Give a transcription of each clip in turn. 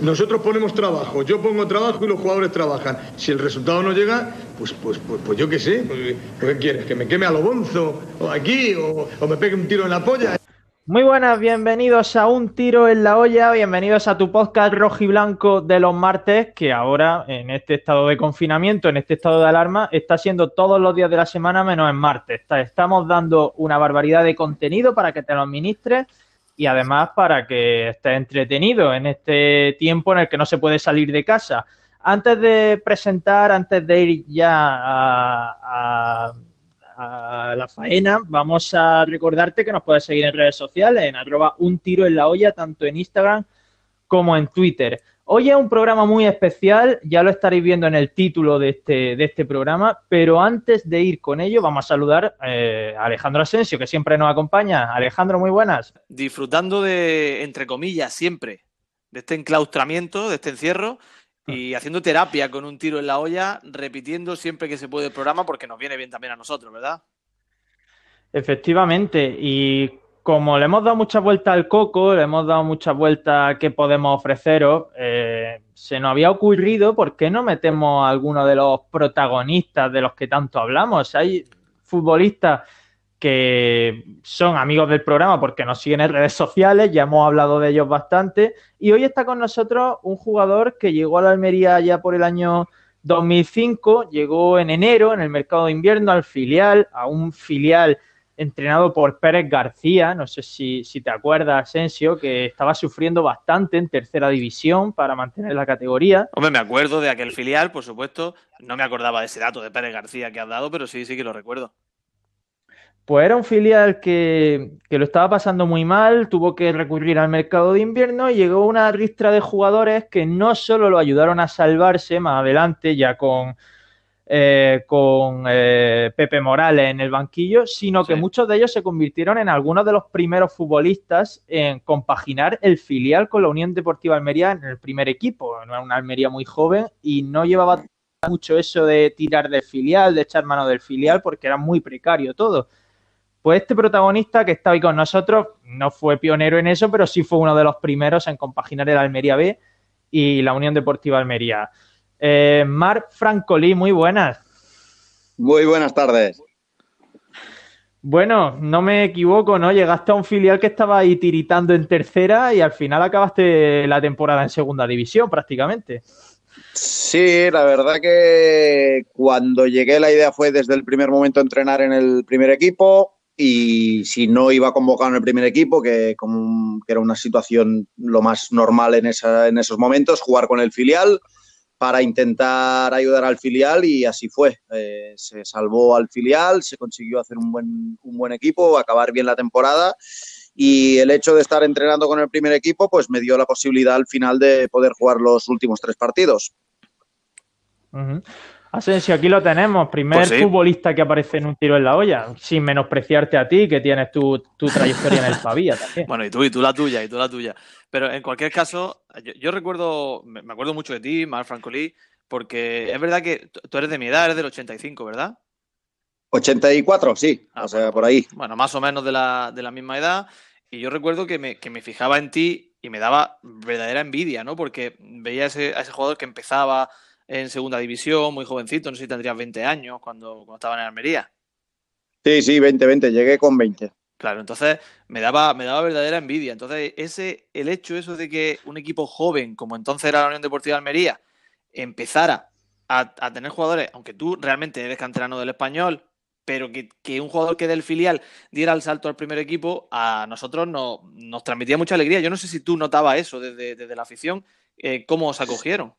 Nosotros ponemos trabajo, yo pongo trabajo y los jugadores trabajan. Si el resultado no llega, pues, pues, pues, pues yo qué sé, pues, ¿qué quieres? ¿Que me queme a lo bonzo? ¿O aquí? O, ¿O me pegue un tiro en la polla? Muy buenas, bienvenidos a Un Tiro en la Olla, bienvenidos a tu podcast rojo y blanco de los martes, que ahora en este estado de confinamiento, en este estado de alarma, está siendo todos los días de la semana menos en martes. Estamos dando una barbaridad de contenido para que te lo administres y además para que estés entretenido en este tiempo en el que no se puede salir de casa. Antes de presentar, antes de ir ya a, a, la faena, vamos a recordarte que nos puedes seguir en redes sociales, en arroba un tiro en la olla, tanto en Instagram como en Twitter. Hoy es un programa muy especial, ya lo estaréis viendo en el título de este, de este programa, pero antes de ir con ello vamos a saludar eh, a Alejandro Asensio, que siempre nos acompaña. Alejandro, muy buenas. Disfrutando de, entre comillas, siempre, de este enclaustramiento, de este encierro, y haciendo terapia con un tiro en la olla, repitiendo siempre que se puede el programa, porque nos viene bien también a nosotros, ¿verdad? Efectivamente, y como le hemos dado muchas vueltas al coco, le hemos dado muchas vueltas a qué podemos ofreceros, eh, se nos había ocurrido por qué no metemos a alguno de los protagonistas de los que tanto hablamos. Hay futbolistas que son amigos del programa porque nos siguen en redes sociales, ya hemos hablado de ellos bastante, y hoy está con nosotros un jugador que llegó a la Almería ya por el año 2005, llegó en enero en el mercado de invierno al filial, a un filial entrenado por Pérez García, no sé si, si, te acuerdas, Asensio, que estaba sufriendo bastante en tercera división para mantener la categoría. Hombre, me acuerdo de aquel filial, por supuesto. No me acordaba de ese dato de Pérez García que has dado, pero sí, sí que lo recuerdo. Pues era un filial que, que lo estaba pasando muy mal, tuvo que recurrir al mercado de invierno y llegó una ristra de jugadores que no solo lo ayudaron a salvarse más adelante, ya con eh, con eh, Pepe Morales en el banquillo, sino que muchos de ellos se convirtieron en algunos de los primeros futbolistas en compaginar el filial con la Unión Deportiva Almería en el primer equipo. Era una Almería muy joven y no llevaba mucho eso de tirar del filial, de echar mano del filial, porque era muy precario todo. Pues este protagonista que está hoy con nosotros no fue pionero en eso, pero sí fue uno de los primeros en compaginar el Almería B y la Unión Deportiva Almería. Eh, Marc Francolí, muy buenas. Muy buenas tardes. Bueno, no me equivoco, ¿no? Llegaste a un filial que estaba ahí tiritando en tercera y al final acabaste la temporada en segunda división prácticamente. Sí, la verdad que cuando llegué la idea fue desde el primer momento entrenar en el primer equipo y si no iba convocado en el primer equipo, que, como, que era una situación lo más normal en, esa, en esos momentos, jugar con el filial para intentar ayudar al filial y así fue. Eh, se salvó al filial, se consiguió hacer un buen, equipo, acabar bien la temporada y el hecho de estar entrenando con el primer equipo pues me dio la posibilidad al final de poder jugar los últimos tres partidos. Asensio, aquí lo tenemos, primer pues sí. futbolista que aparece en un tiro en la olla, sin menospreciarte a ti, que tienes tu, tu trayectoria en el Pavía también. Bueno, y tú, y tú la tuya, y tú la tuya. Pero en cualquier caso, yo, yo recuerdo, me acuerdo mucho de ti, Mar Francolí, porque es verdad que tú eres de mi edad, eres del 85, ¿verdad? 84, sí, ah, o sea, bueno, por ahí. Bueno, más o menos de la, de la misma edad. Y yo recuerdo que me, que me, fijaba en ti y me daba verdadera envidia, ¿no? Porque veía a ese, a ese jugador que empezaba en segunda división, muy jovencito, no sé si tendrías 20 años cuando, cuando estaba en Almería. Sí, sí, 20, 20, llegué con 20. Claro, entonces me daba, me daba verdadera envidia. Entonces, ese, el hecho eso de que un equipo joven, como entonces era la Unión Deportiva de Almería, empezara a, a tener jugadores, aunque tú realmente eres canterano del español, pero que, que, un jugador que del filial diera el salto al primer equipo, a nosotros no, nos transmitía mucha alegría. Yo no sé si tú notabas eso desde, desde la afición, eh, cómo os acogieron.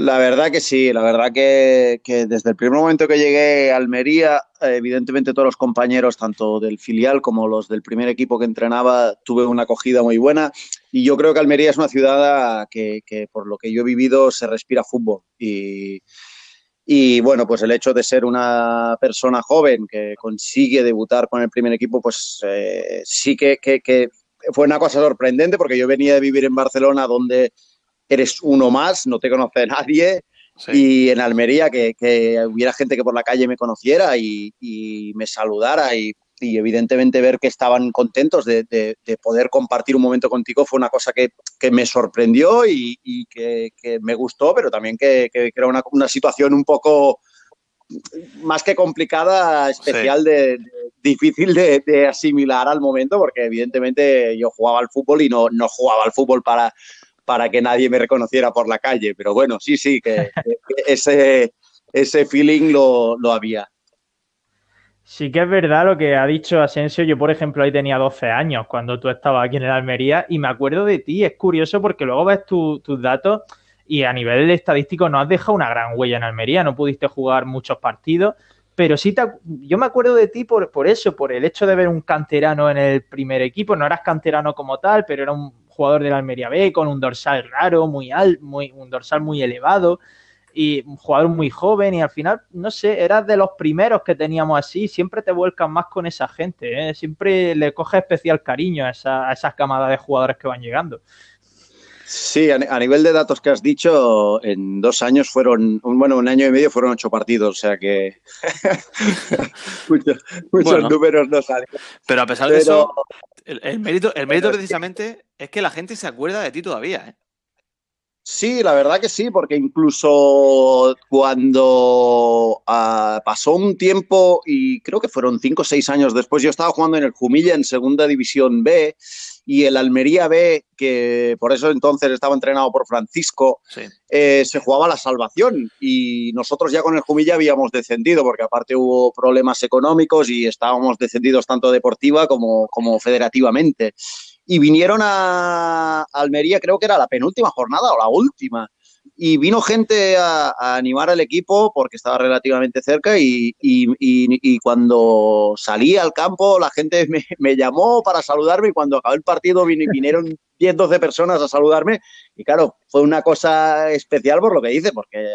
La verdad que sí, la verdad que, que, desde el primer momento que llegué a Almería, evidentemente todos los compañeros, tanto del filial como los del primer equipo que entrenaba, tuve una acogida muy buena. Y yo creo que Almería es una ciudad que, que por lo que yo he vivido se respira fútbol. Y, y bueno, pues el hecho de ser una persona joven que consigue debutar con el primer equipo, pues eh, sí que, que, fue una cosa sorprendente porque yo venía de vivir en Barcelona donde eres uno más, no te conoce nadie. Sí. Y en Almería que, que, hubiera gente que por la calle me conociera y, y me saludara y, y evidentemente ver que estaban contentos de, poder compartir un momento contigo fue una cosa que, me sorprendió y, que, me gustó, pero también que, era una, situación un poco más que complicada, especial, de, difícil de, asimilar al momento, porque evidentemente yo jugaba al fútbol y no, no jugaba al fútbol para, para que nadie me reconociera por la calle, pero bueno, sí, sí, que, ese, ese feeling lo, lo había. Sí que es verdad lo que ha dicho Asensio. Yo, por ejemplo, ahí tenía 12 años cuando tú estabas aquí en el Almería y me acuerdo de ti. Es curioso porque luego ves tus datos y a nivel estadístico no has dejado una gran huella en Almería. No pudiste jugar muchos partidos, pero sí te, yo me acuerdo de ti por, por eso, por el hecho de ver un canterano en el primer equipo. No eras canterano como tal, pero era un jugador del Almería B con un dorsal raro, muy alto, muy, un dorsal muy elevado y un jugador muy joven y al final, no sé, eras de los primeros que teníamos así, siempre te vuelcas más con esa gente, ¿eh? siempre le coges especial cariño a, esa, esas camadas de jugadores que van llegando. Sí, a, nivel de datos que has dicho, en dos años fueron, bueno, un año y medio fueron ocho partidos, o sea que muchos, números no salen. Pero a pesar de eso, el, mérito, el mérito precisamente es que la gente se acuerda de ti todavía, ¿eh? Sí, la verdad que sí, porque incluso cuando ah, pasó un tiempo, y creo que fueron cinco o seis años después, yo estaba jugando en el Jumilla en Segunda División B y el Almería B, que por eso entonces estaba entrenado por Francisco, eh, se jugaba la salvación. Y nosotros ya con el Jumilla habíamos descendido, porque aparte hubo problemas económicos y estábamos descendidos tanto deportiva como, como federativamente. Y vinieron a Almería, creo que era la penúltima jornada o la última. Y vino gente a, animar al equipo porque estaba relativamente cerca y, cuando salí al campo la gente me, llamó para saludarme y cuando acabó el partido vinieron 10, 12 personas a saludarme y claro, fue una cosa especial por lo que dice, porque eh,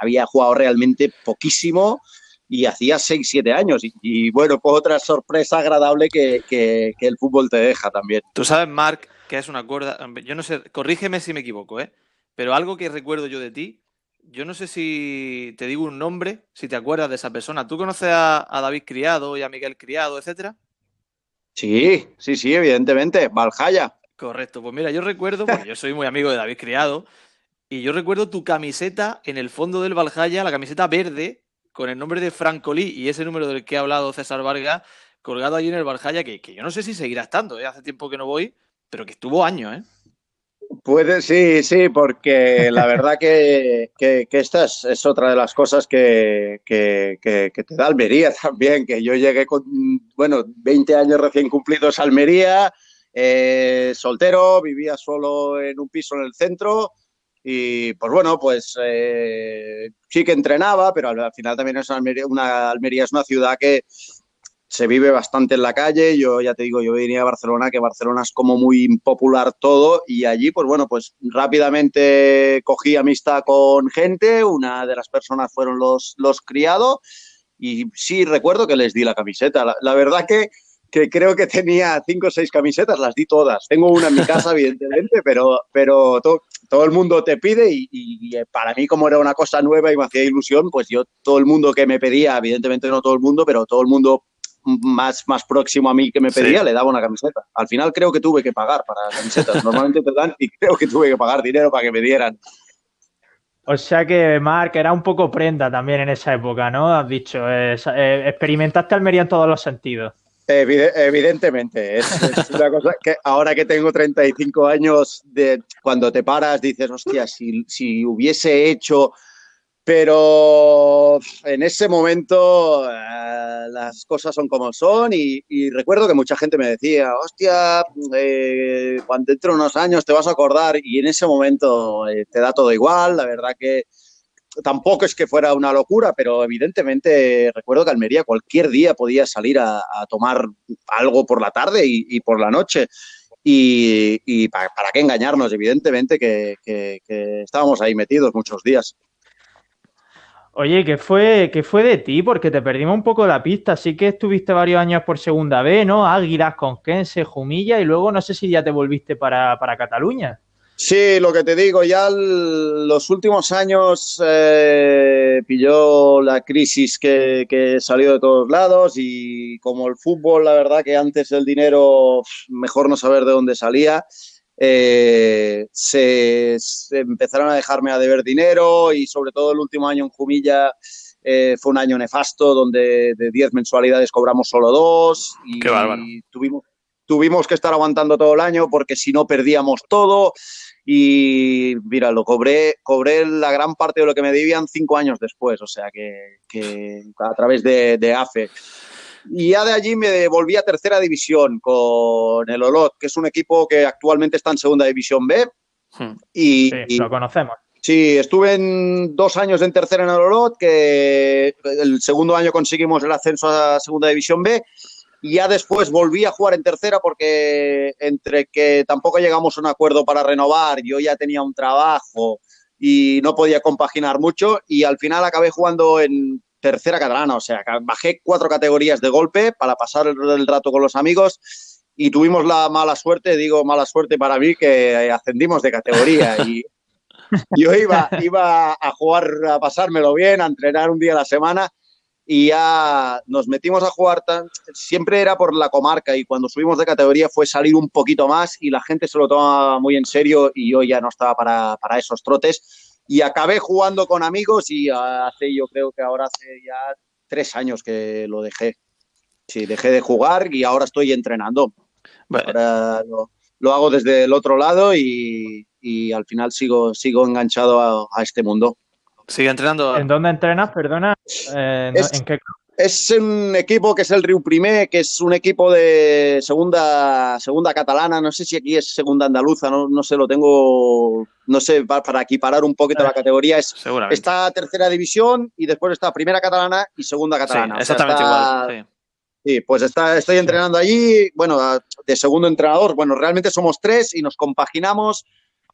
había jugado realmente poquísimo y hacía 6, 7 años. Y, bueno, pues otra sorpresa agradable que, el fútbol te deja también. Tú sabes, Marc, que es una cuerda. Yo no sé, corrígeme si me equivoco, ¿eh? Pero algo que recuerdo yo de ti, yo no sé si te digo un nombre, si te acuerdas de esa persona. ¿Tú conoces a, David Criado y a Miguel Criado, etcétera? Sí, sí, sí, evidentemente. Valjaya. Correcto, pues mira, yo recuerdo, yo soy muy amigo de David Criado, y yo recuerdo tu camiseta en el fondo del Valhalla, la camiseta verde, con el nombre de Francolí y ese número del que ha hablado César Vargas colgado allí en el Barjaya, que, yo no sé si seguirá estando, ¿eh? hace tiempo que no voy, pero que estuvo años, ¿eh? Puede, sí, sí, porque la verdad que, esta es, otra de las cosas que, te da Almería también, que yo llegué con, bueno, 20 años recién cumplidos a Almería, eh, soltero, vivía solo en un piso en el centro, y pues bueno, pues eh, sí que entrenaba, pero al, final también es una Almería, es una ciudad que se vive bastante en la calle. Yo ya te digo, yo venía a Barcelona, que Barcelona es como muy popular todo y allí, pues bueno, pues rápidamente cogí amistad con gente. Una de las personas fueron los, los criados y sí recuerdo que les di la camiseta. La, verdad que, que, creo que tenía cinco o seis camisetas, las di todas. Tengo una en mi casa, evidentemente, pero, pero todo el mundo te pide y, para mí como era una cosa nueva y me hacía ilusión, pues yo todo el mundo que me pedía, evidentemente no todo el mundo, pero todo el mundo más, más próximo a mí que me pedía le daba una camiseta. Al final creo que tuve que pagar para camisetas. Normalmente te dan y creo que tuve que pagar dinero para que me dieran. O sea que, Marc, era un poco prenda también en esa época, ¿no? Has dicho, eh, experimentaste Almería en todos los sentidos. Evidentemente, es, una cosa que ahora que tengo 35 años, de, cuando te paras dices, hostia, si, si hubiese hecho, pero en ese momento eh, las cosas son como son y, recuerdo que mucha gente me decía, hostia, eh, cuando dentro de unos años te vas a acordar y en ese momento eh, te da todo igual, la verdad que tampoco es que fuera una locura, pero evidentemente recuerdo que Almería cualquier día podía salir a, tomar algo por la tarde y, por la noche. Y, para, qué engañarnos, evidentemente que, estábamos ahí metidos muchos días. Oye, ¿qué fue, ¿qué fue de ti? Porque te perdimos un poco la pista. Sí que estuviste varios años por segunda vez, ¿no? Águilas, Conquense, Jumilla y luego no sé si ya te volviste para, para Cataluña. Sí, lo que te digo, ya los últimos años eh, pilló la crisis que, que, salió de todos lados y como el fútbol, la verdad que antes el dinero, mejor no saber de dónde salía, eh, se, empezaron a dejarme a deber dinero y sobre todo el último año en Jumilla eh, fue un año nefasto donde de 10 mensualidades cobramos solo dos y, y tuvimos, tuvimos que estar aguantando todo el año porque si no perdíamos todo y mira, lo cobré, cobré la gran parte de lo que me debían cinco años después, o sea que, a través de, AFE. Y ya de allí me volví a tercera división con el Olot, que es un equipo que actualmente está en segunda división B. Hmm. Y, sí, lo conocemos. Sí, estuve en dos años en tercera en el Olot, que el segundo año conseguimos el ascenso a segunda división B y ya después volví a jugar en tercera porque entre que tampoco llegamos a un acuerdo para renovar, yo ya tenía un trabajo y no podía compaginar mucho y al final acabé jugando en tercera catalana, o sea, bajé cuatro categorías de golpe para pasar el, rato con los amigos y tuvimos la mala suerte, digo mala suerte para mí, que ascendimos de categoría y yo iba, iba a jugar, a pasármelo bien, a entrenar un día a la semana y ya nos metimos a jugar, tan, siempre era por la comarca y cuando subimos de categoría fue salir un poquito más y la gente se lo toma muy en serio y yo ya no estaba para, para esos trotes y acabé jugando con amigos y hace yo creo que ahora hace ya tres años que lo dejé. Sí, dejé de jugar y ahora estoy entrenando. Ahora lo, hago desde el otro lado y, y al final sigo, sigo enganchado a este mundo. Sigue entrenando. ¿En dónde entrenas? Perdona. Eh, es, ¿En qué Es un equipo que es el Riu Primer, que es un equipo de segunda, segunda catalana. No sé si aquí es segunda andaluza, no, no sé, lo tengo, no sé, para, equiparar un poquito la categoría. Es, está tercera división y después está primera catalana y segunda catalana. exactamente igual. Sí. pues está, estoy entrenando allí, bueno, de segundo entrenador. Bueno, realmente somos tres y nos compaginamos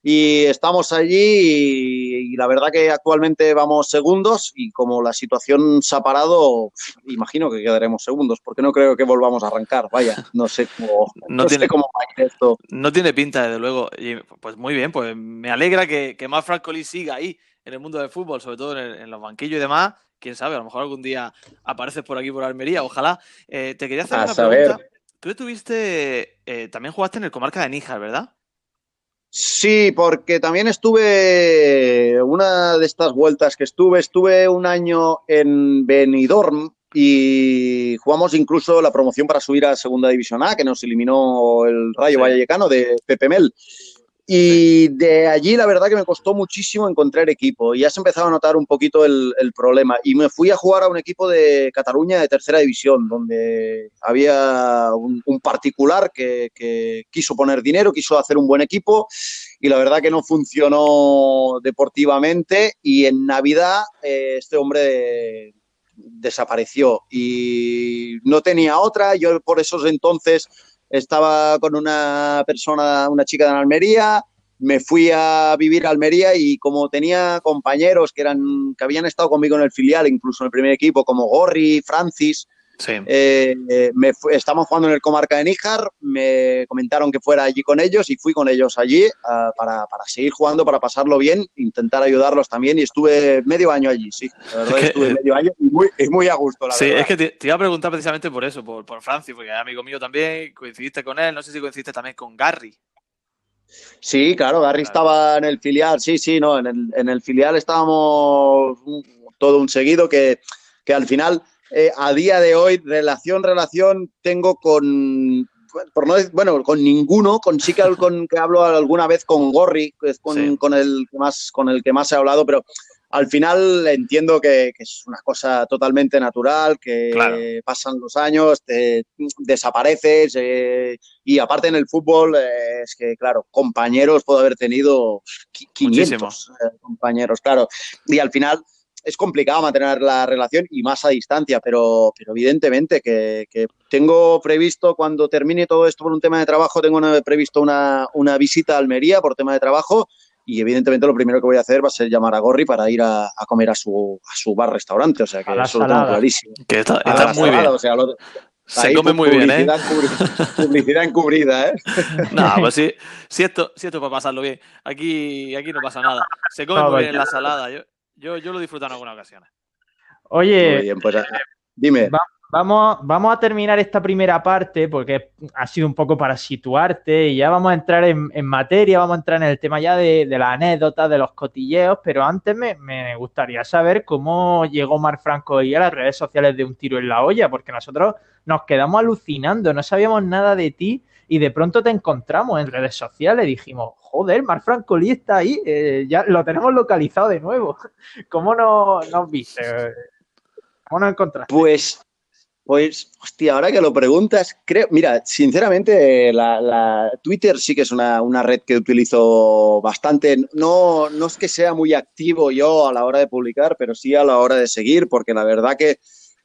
y estamos allí y, la verdad que actualmente vamos segundos y como la situación se ha parado, imagino que quedaremos segundos porque no creo que volvamos a arrancar. Vaya, no sé cómo, no, tiene, cómo va a ir esto. No tiene pinta, desde luego. Y, pues muy bien, pues me alegra que, que más Francoli siga ahí en el mundo del fútbol, sobre todo en, los banquillos y demás. Quién sabe, a lo mejor algún día apareces por aquí por Almería, ojalá. Eh, te quería hacer una pregunta. Tú estuviste, eh, también jugaste en el comarca de Níjar, ¿verdad? Sí, porque también estuve, una de estas vueltas que estuve, estuve un año en Benidorm y jugamos incluso la promoción para subir a Segunda División A, que nos eliminó el Rayo Vallecano de Pepe Mel. Y de allí la verdad que me costó muchísimo encontrar equipo. Ya se empezaba a notar un poquito el, problema. Y me fui a jugar a un equipo de Cataluña de tercera división, donde había un, particular que, quiso poner dinero, quiso hacer un buen equipo. Y la verdad que no funcionó deportivamente. Y en Navidad eh, este hombre desapareció. Y no tenía otra. Yo por esos entonces estaba con una persona, una chica de Almería, me fui a vivir a Almería y como tenía compañeros que eran que habían estado conmigo en el filial, incluso en el primer equipo, como Gorri, Francis, Sí. Eh, me estamos jugando en el comarca de Níjar, me comentaron que fuera allí con ellos y fui con ellos allí ah, para, para, seguir jugando, para pasarlo bien, intentar ayudarlos también y estuve medio año allí, sí. La verdad estuve medio año y muy, muy a gusto, la sí, es que te, iba a preguntar precisamente por eso, por, por Francis, porque es amigo mío también, coincidiste con él, no sé si coincidiste también con Gary. Sí, claro, Gary estaba en el filial, sí, sí, no, en el, en el filial estábamos todo un seguido que, que al final eh, a día de hoy, relación, relación, tengo con, por no bueno, con ninguno, con sí que, con, que hablo alguna vez con Gorri, que es con, con, el que más, con el que más he hablado, pero al final entiendo que, es una cosa totalmente natural, que pasan los años, te desapareces eh, y aparte en el fútbol eh, es que, claro, compañeros puedo haber tenido 500 compañeros, claro, y al final es complicado mantener la relación y más a distancia, pero, pero evidentemente que, tengo previsto cuando termine todo esto por un tema de trabajo, tengo previsto una, visita a Almería por tema de trabajo y evidentemente lo primero que voy a hacer va a ser llamar a Gorri para ir a, comer a su, a su bar restaurante, o sea que eso lo tengo clarísimo. Que está, muy bien. Se come muy bien, ¿eh? Publicidad encubrida, ¿eh? no, pues sí, si, esto, si esto para pasarlo bien. Aquí, aquí no pasa nada. Se come muy bien la salada. Yo, yo, yo lo disfruto en algunas ocasiones. Oye, pues, dime. vamos, vamos a terminar esta primera parte porque ha sido un poco para situarte y ya vamos a entrar en, materia, vamos a entrar en el tema ya de, de las anécdotas, de los cotilleos, pero antes me, me, gustaría saber cómo llegó Mar Franco y a las redes sociales de Un Tiro en la Olla, porque nosotros nos quedamos alucinando, no sabíamos nada de ti y de pronto te encontramos en redes sociales. Dijimos, joder, Mar Lee está ahí, eh, ya lo tenemos localizado de nuevo. ¿Cómo nos, nos viste? ¿Cómo nos encontraste? Pues, pues, hostia, ahora que lo preguntas, creo, mira, sinceramente, la, Twitter sí que es una, una, red que utilizo bastante. No, no es que sea muy activo yo a la hora de publicar, pero sí a la hora de seguir, porque la verdad que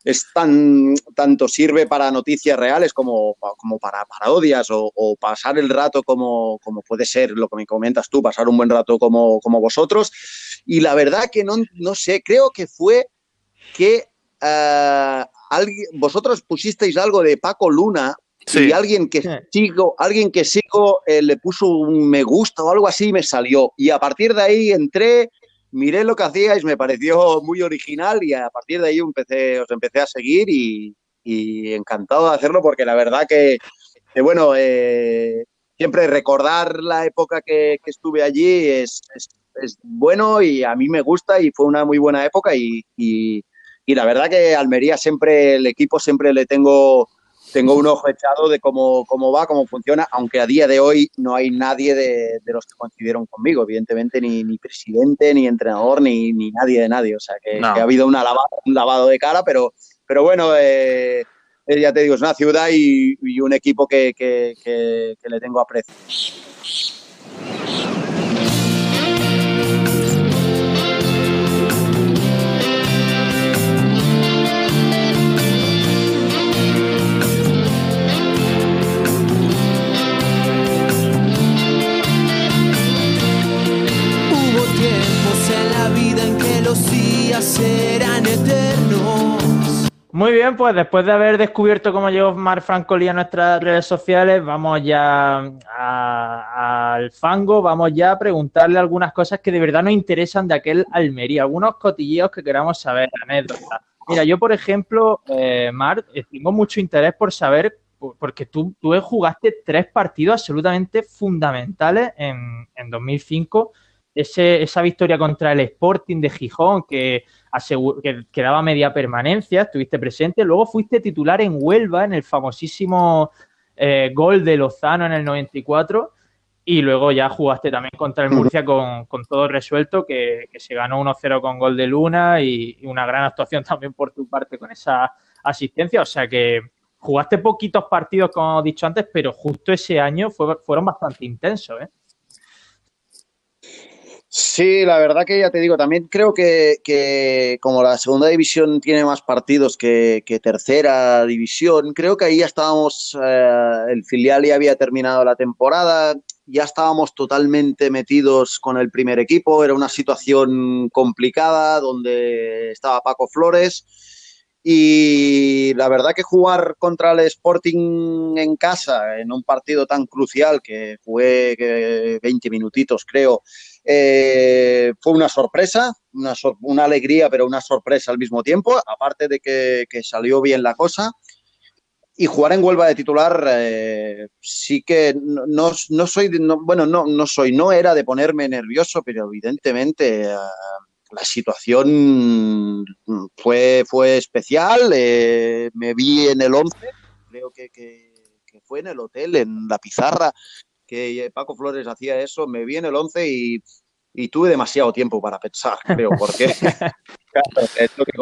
es tan, tanto sirve para noticias reales como, como para parodias o, pasar el rato como, como, puede ser lo que me comentas tú, pasar un buen rato como, como vosotros. Y la verdad que no, no sé, creo que fue que uh, alguien, vosotros pusisteis algo de Paco Luna y alguien que sigo, alguien que sigo eh, le puso un me gusta o algo así y me salió. Y a partir de ahí entré miré lo que hacíais, me pareció muy original y a partir de ahí empecé, os empecé a seguir y, encantado de hacerlo porque la verdad que, bueno, eh, siempre recordar la época que, estuve allí es, bueno y a mí me gusta y fue una muy buena época y, y la verdad que Almería siempre, el equipo siempre le tengo tengo un ojo echado de cómo, cómo va, cómo funciona, aunque a día de hoy no hay nadie de, los que coincidieron conmigo, evidentemente ni, ni presidente, ni entrenador, ni, ni, nadie de nadie. O sea, que, ha habido una un lavado de cara, pero, pero bueno, eh, eh, ya te digo, es una ciudad y, un equipo que, que, que le tengo aprecio. Serán eternos. Muy bien, pues después de haber descubierto cómo llegó Mar Francoli a nuestras redes sociales, vamos ya al fango, vamos ya a preguntarle algunas cosas que de verdad nos interesan de aquel Almería, algunos cotilleos que queramos saber, anécdotas. Mira, yo por ejemplo, eh, Mar, eh, tengo mucho interés por saber, porque tú, tú jugaste tres partidos absolutamente fundamentales en, en 2005 esa victoria contra el Sporting de Gijón, que, que, daba media permanencia, estuviste presente. Luego fuiste titular en Huelva, en el famosísimo eh, gol de Lozano en el 94. Y luego ya jugaste también contra el Murcia con, todo resuelto, que, se ganó 1-0 con gol de Luna y, una gran actuación también por tu parte con esa asistencia. O sea que jugaste poquitos partidos, como he dicho antes, pero justo ese año fueron bastante intensos. ¿eh? Sí, la verdad que ya te digo, también creo que, como la segunda división tiene más partidos que, tercera división, creo que ahí ya estábamos, eh, el filial ya había terminado la temporada, ya estábamos totalmente metidos con el primer equipo, era una situación complicada donde estaba Paco Flores. Y la verdad que jugar contra el Sporting en casa, en un partido tan crucial que jugué 20 minutitos creo, eh, fue una sorpresa, una, alegría, pero una sorpresa al mismo tiempo, aparte de que, salió bien la cosa. Y jugar en Huelva de titular eh, sí que no, soy, bueno, no, soy, no era de ponerme nervioso, pero evidentemente eh, la situación fue, especial. me vi en el 11, creo que, fue en el hotel, en la pizarra, que Paco Flores hacía eso, me vi en el 11 y, tuve demasiado tiempo para pensar, creo, porque es lo que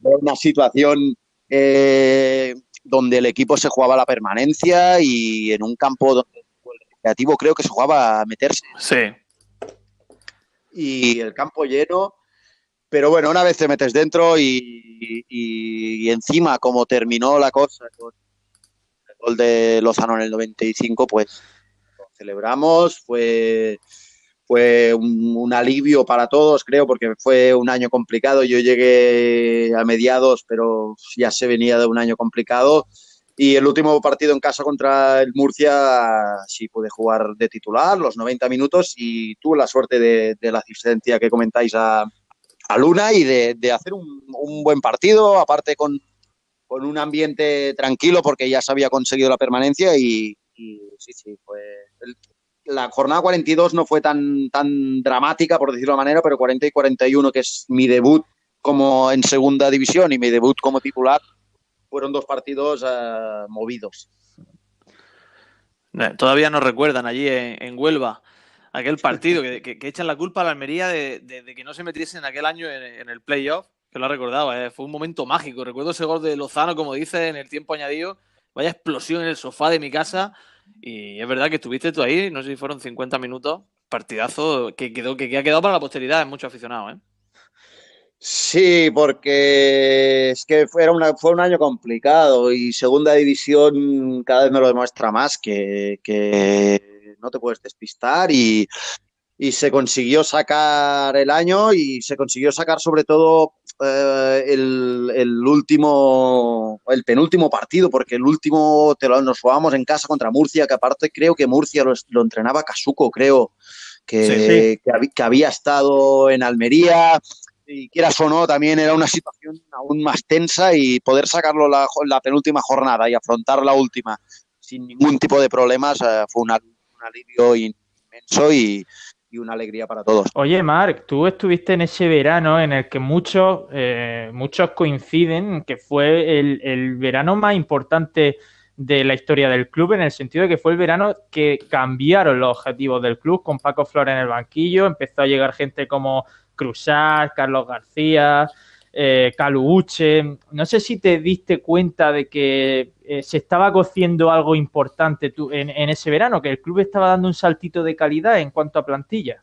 una situación eh, donde el equipo se jugaba la permanencia y en un campo donde el creativo creo que se jugaba a meterse. Sí. Y el campo lleno. Pero bueno, una vez te metes dentro y, y encima como terminó la cosa con el gol de Lozano en el 95, pues celebramos, fue, fue un, alivio para todos, creo, porque fue un año complicado. Yo llegué a mediados, pero ya se venía de un año complicado. Y el último partido en casa contra el Murcia sí pude jugar de titular los 90 minutos y tuve la suerte de, la asistencia que comentáis a, Luna y de, hacer un, buen partido, aparte con, un ambiente tranquilo porque ya se había conseguido la permanencia y, sí, sí, fue... la jornada 42 no fue tan, tan dramática, por decirlo de manera, pero 40 y 41, que es mi debut como en segunda división y mi debut como titular, fueron dos partidos eh, movidos. Eh, todavía nos recuerdan allí en, Huelva aquel partido que, echan la culpa a la Almería de, que no se metiese en aquel año en, el playoff, que lo ha recordado, eh, fue un momento mágico. Recuerdo ese gol de Lozano, como dice, en el tiempo añadido, vaya explosión en el sofá de mi casa. Y es verdad que estuviste tú ahí, no sé si fueron 50 minutos, partidazo que, quedó, que, ha quedado para la posteridad, es mucho aficionado. ¿eh? Sí, porque es que fue, una, fue un año complicado y segunda división cada vez me lo demuestra más que, no te puedes despistar y, se consiguió sacar el año y se consiguió sacar sobre todo eh, el, último, el penúltimo partido, porque el último te lo, nos jugamos en casa contra Murcia, que aparte creo que Murcia lo, entrenaba Casuco, creo. Que, que, había estado en Almería, y quieras o no, también era una situación aún más tensa y poder sacarlo la, la penúltima jornada y afrontar la última sin ningún tipo de problemas eh, fue un, alivio inmenso y, una alegría para todos. Oye, Marc, tú estuviste en ese verano en el que muchos, eh, muchos coinciden que fue el, el verano más importante de la historia del club en el sentido de que fue el verano que cambiaron los objetivos del club con Paco Flores en el banquillo, empezó a llegar gente como Cruzar, Carlos García, eh, Caluche. No sé si te diste cuenta de que eh, se estaba cociendo algo importante en, ese verano, que el club estaba dando un saltito de calidad en cuanto a plantilla.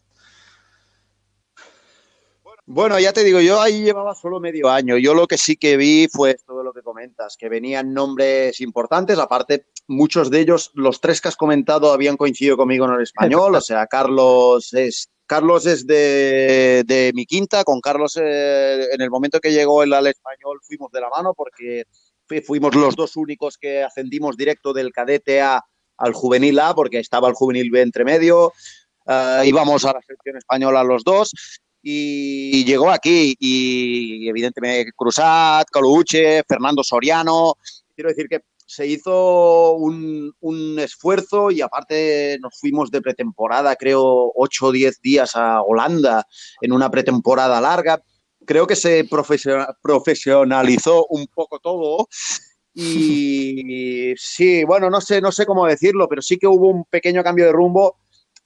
Bueno, ya te digo, yo ahí llevaba solo medio año. Yo lo que sí que vi fue todo lo que comentas, que venían nombres importantes, aparte muchos de ellos, los tres que has comentado, habían coincidido conmigo en el español, o sea, Carlos es Carlos es de, mi quinta, con Carlos eh, en el momento que llegó el al español fuimos de la mano porque fuimos los dos únicos que ascendimos directo del cadete A al juvenil A porque estaba el juvenil B entre medio, uh, íbamos a la selección española los dos y llegó aquí y evidentemente Cruzat, Coluche, Fernando Soriano, quiero decir que se hizo un, esfuerzo y aparte nos fuimos de pretemporada, creo, 8 o 10 días a Holanda en una pretemporada larga. Creo que se profesionalizó un poco todo y sí, bueno, no sé, no sé cómo decirlo, pero sí que hubo un pequeño cambio de rumbo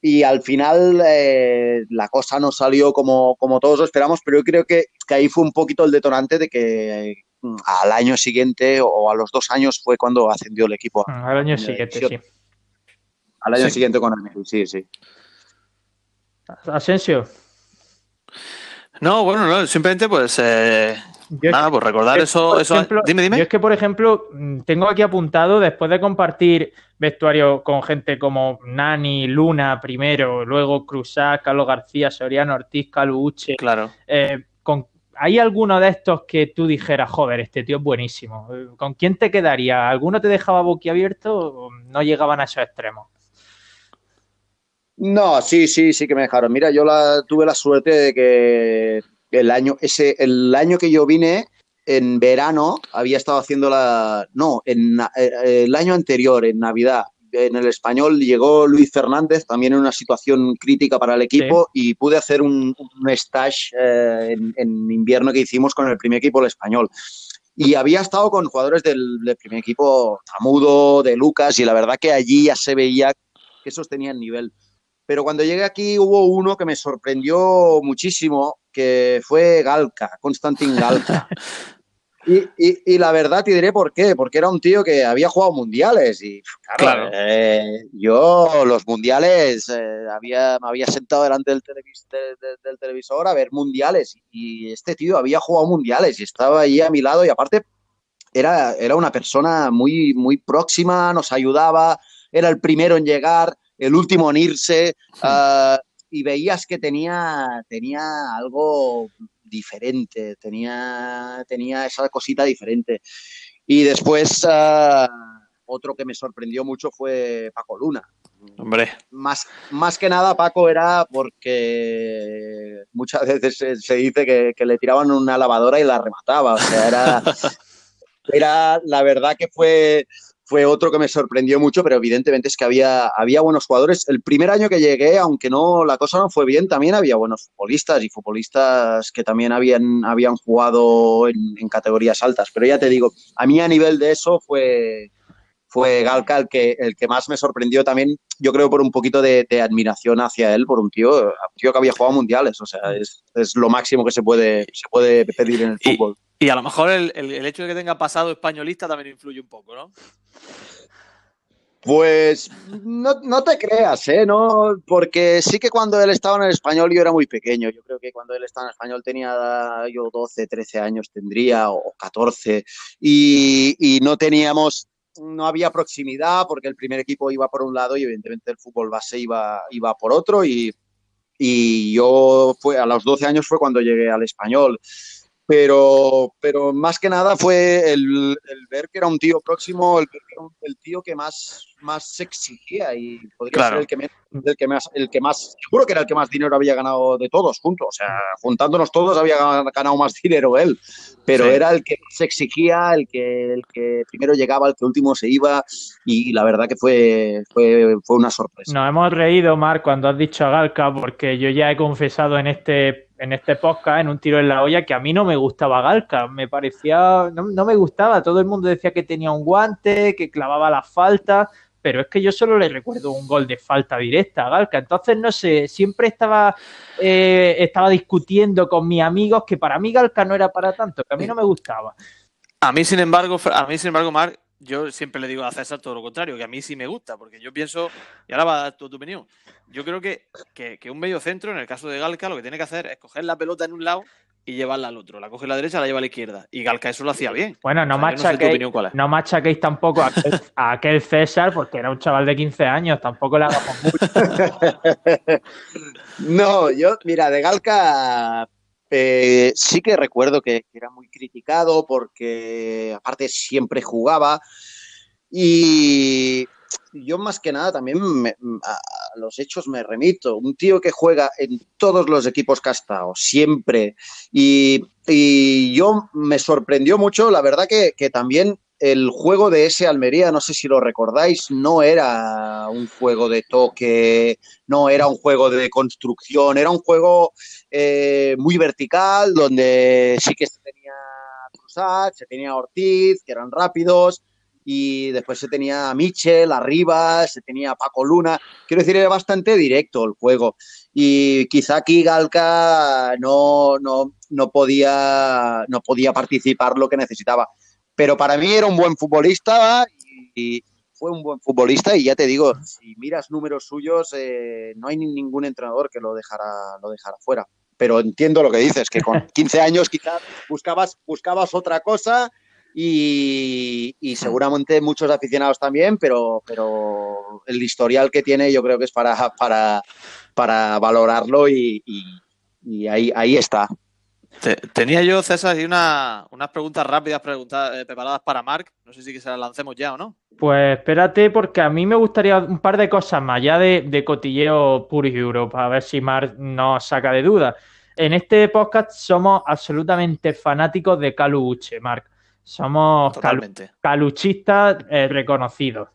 y al final eh, la cosa no salió como, como todos lo esperamos, pero yo creo que, que ahí fue un poquito el detonante de que al año siguiente o a los dos años fue cuando ascendió el equipo. Mm, al año siguiente, sí. Al año siguiente con el sí, sí. Asensio. No, bueno, no, simplemente pues eh, nada, pues recordar eso, dime, dime. Yo es que, por ejemplo, tengo aquí apuntado, después de compartir vestuario con gente como Nani, Luna primero, luego Cruzá, Carlos García, Soriano, Ortiz, Caluche. Claro. Eh, ¿Hay alguno de estos que tú dijeras, joder, este tío es buenísimo? ¿Con quién te quedaría? ¿Alguno te dejaba boquiabierto o no llegaban a esos extremos? No, sí, sí, sí que me dejaron. Mira, yo la, tuve la suerte de que el año, ese, el año que yo vine, en verano, había estado haciendo la. No, en, eh, el año anterior, en Navidad, en el español llegó Luis Fernández, también en una situación crítica para el equipo, y pude hacer un, un stage eh, en, invierno que hicimos con el primer equipo del español. Y había estado con jugadores del, primer equipo, Tamudo, de Lucas, y la verdad que allí ya se veía que esos tenían nivel. Pero cuando llegué aquí hubo uno que me sorprendió muchísimo, que fue Galca, Constantin Galca. Y, la verdad te diré por qué, porque era un tío que había jugado mundiales y claro, eh, yo los mundiales eh, había, me había sentado delante del, del, televisor a ver mundiales y este tío había jugado mundiales y estaba ahí a mi lado y aparte era, era una persona muy, muy próxima, nos ayudaba, era el primero en llegar, el último en irse ah, y veías que tenía, tenía algo diferente, tenía, tenía esa cosita diferente. Y después, uh, otro que me sorprendió mucho fue Paco Luna. Hombre. Más, más que nada, Paco era porque muchas veces se, se dice que, que, le tiraban una lavadora y la remataba. O sea, era, era la verdad que fue, fue otro que me sorprendió mucho, pero evidentemente es que había, había buenos jugadores. El primer año que llegué, aunque no la cosa no fue bien, también había buenos futbolistas y futbolistas que también habían, habían jugado en, en categorías altas. Pero ya te digo, a mí a nivel de eso fue, fue Galca el que, el que más me sorprendió también, yo creo, por un poquito de, de, admiración hacia él, por un tío, un tío que había jugado mundiales. O sea, es, es lo máximo que se puede, se puede pedir en el fútbol. Y, y a lo mejor el, el, hecho de que tenga pasado españolista también influye un poco, ¿no? Pues no, no, te creas, ¿eh? No, porque sí que cuando él estaba en el español yo era muy pequeño. Yo creo que cuando él estaba en el español tenía yo 12, 13 años tendría o 14 y, y no teníamos no había proximidad porque el primer equipo iba por un lado y evidentemente el fútbol base iba, iba por otro y, y yo fue, a los 12 años fue cuando llegué al español. Pero, pero más que nada fue el, el, ver que era un tío próximo, el, el tío que más, más se exigía y podría claro. ser el que, me, el que, más, el que más, seguro que era el que más dinero había ganado de todos juntos, o sea, juntándonos todos había ganado más dinero él, pero sí. era el que se exigía, el que, el que primero llegaba, el que último se iba y la verdad que fue, fue, fue una sorpresa. Nos hemos reído, Mar, cuando has dicho a Galca, porque yo ya he confesado en este en este podcast, en un tiro en la olla, que a mí no me gustaba Galca, me parecía, no, me gustaba, todo el mundo decía que tenía un guante, que clavaba la falta, pero es que yo solo le recuerdo un gol de falta directa a Galca, entonces no sé, siempre estaba, eh, estaba discutiendo con mis amigos que para mí Galca no era para tanto, que a mí no me gustaba. A mí, sin embargo, a mí, sin embargo, Marc, yo siempre le digo a César todo lo contrario, que a mí sí me gusta, porque yo pienso, y ahora va a dar tu opinión, yo creo que, que, que, un medio centro, en el caso de Galca, lo que tiene que hacer es coger la pelota en un lado y llevarla al otro. La coge a la derecha, la lleva a la izquierda. Y Galca eso lo hacía bien. Bueno, no, o sea, machaquéis, no, sé no machaquéis tampoco a aquel, a aquel, César, porque era un chaval de 15 años, tampoco le hagamos mucho. no, yo, mira, de Galca eh, sí que recuerdo que, era muy criticado porque aparte siempre jugaba y yo más que nada también me, a los hechos me remito. Un tío que juega en todos los equipos que siempre. Y, y yo me sorprendió mucho, la verdad que, que, también el juego de ese Almería, no sé si lo recordáis, no era un juego de toque, no era un juego de construcción, era un juego eh, muy vertical, donde sí que se tenía Cruzat, se tenía Ortiz, que eran rápidos, y después se tenía a Michel arriba, se tenía a Paco Luna. Quiero decir, era bastante directo el juego. Y quizá aquí Galca no, no, no, podía, no podía participar lo que necesitaba. Pero para mí era un buen futbolista y, y fue un buen futbolista. Y ya te digo, si miras números suyos, eh, no hay ningún entrenador que lo dejara, lo dejara fuera. Pero entiendo lo que dices, que con 15 años quizás buscabas, buscabas otra cosa y, y, seguramente muchos aficionados también, pero, pero el historial que tiene yo creo que es para, para, para valorarlo y, y, y ahí, ahí está. Tenía yo, César, y una, unas preguntas rápidas preguntas, eh, preparadas para Marc. No sé si que se las lancemos ya o no. Pues espérate, porque a mí me gustaría un par de cosas más, ya de, de cotilleo puro y duro, para ver si Marc nos saca de duda. En este podcast somos absolutamente fanáticos de Calu Uche, Marc. Somos calu caluchistas eh, reconocidos.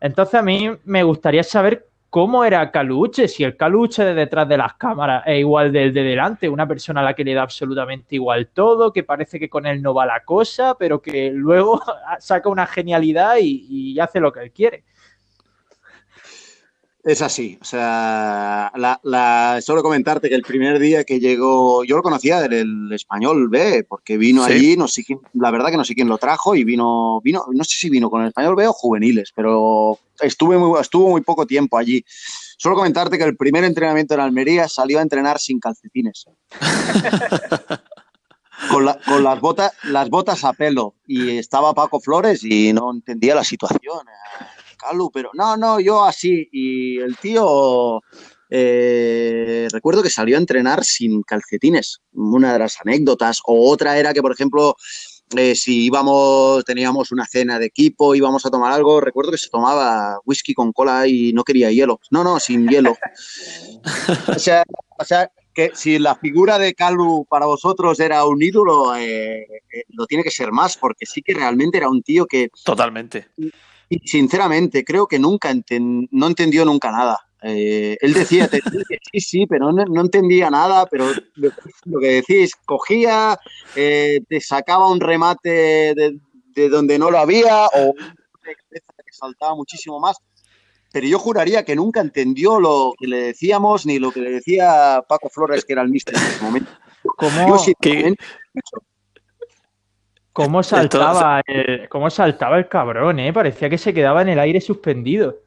Entonces a mí me gustaría saber cómo era Caluche, si el Caluche de detrás de las cámaras es igual del de delante, una persona a la que le da absolutamente igual todo, que parece que con él no va la cosa, pero que luego saca una genialidad y, y hace lo que él quiere. Es así, o sea, la, la, solo comentarte que el primer día que llegó, yo lo conocía del español B, porque vino sí. allí, no sé quién, la verdad que no sé quién lo trajo y vino, vino, no sé si vino con el español B o juveniles, pero estuve muy, estuvo muy poco tiempo allí. Solo comentarte que el primer entrenamiento en Almería salió a entrenar sin calcetines. con, la, con las, botas, las botas a pelo y estaba Paco Flores y no entendía la situación. Calu, pero no, no, yo así. Y el tío, eh, recuerdo que salió a entrenar sin calcetines, una de las anécdotas. O otra era que, por ejemplo, eh, si íbamos, teníamos una cena de equipo, íbamos a tomar algo, recuerdo que se tomaba whisky con cola y no quería hielo. No, no, sin hielo. o, sea, o sea, que si la figura de Calu para vosotros era un ídolo, eh, eh, lo tiene que ser más, porque sí que realmente era un tío que... Totalmente. Y sinceramente, creo que nunca no entendió nunca nada. Eh, él decía, sí, sí, pero no, entendía nada, pero lo que decís, cogía, eh, te sacaba un remate de, donde no lo había o que saltaba muchísimo más. Pero yo juraría que nunca entendió lo que le decíamos ni lo que le decía Paco Flores, que era el mister en ese momento. ¿Cómo, saltaba, el, ¿Cómo saltaba el cabrón, eh? Parecía que se quedaba en el aire suspendido.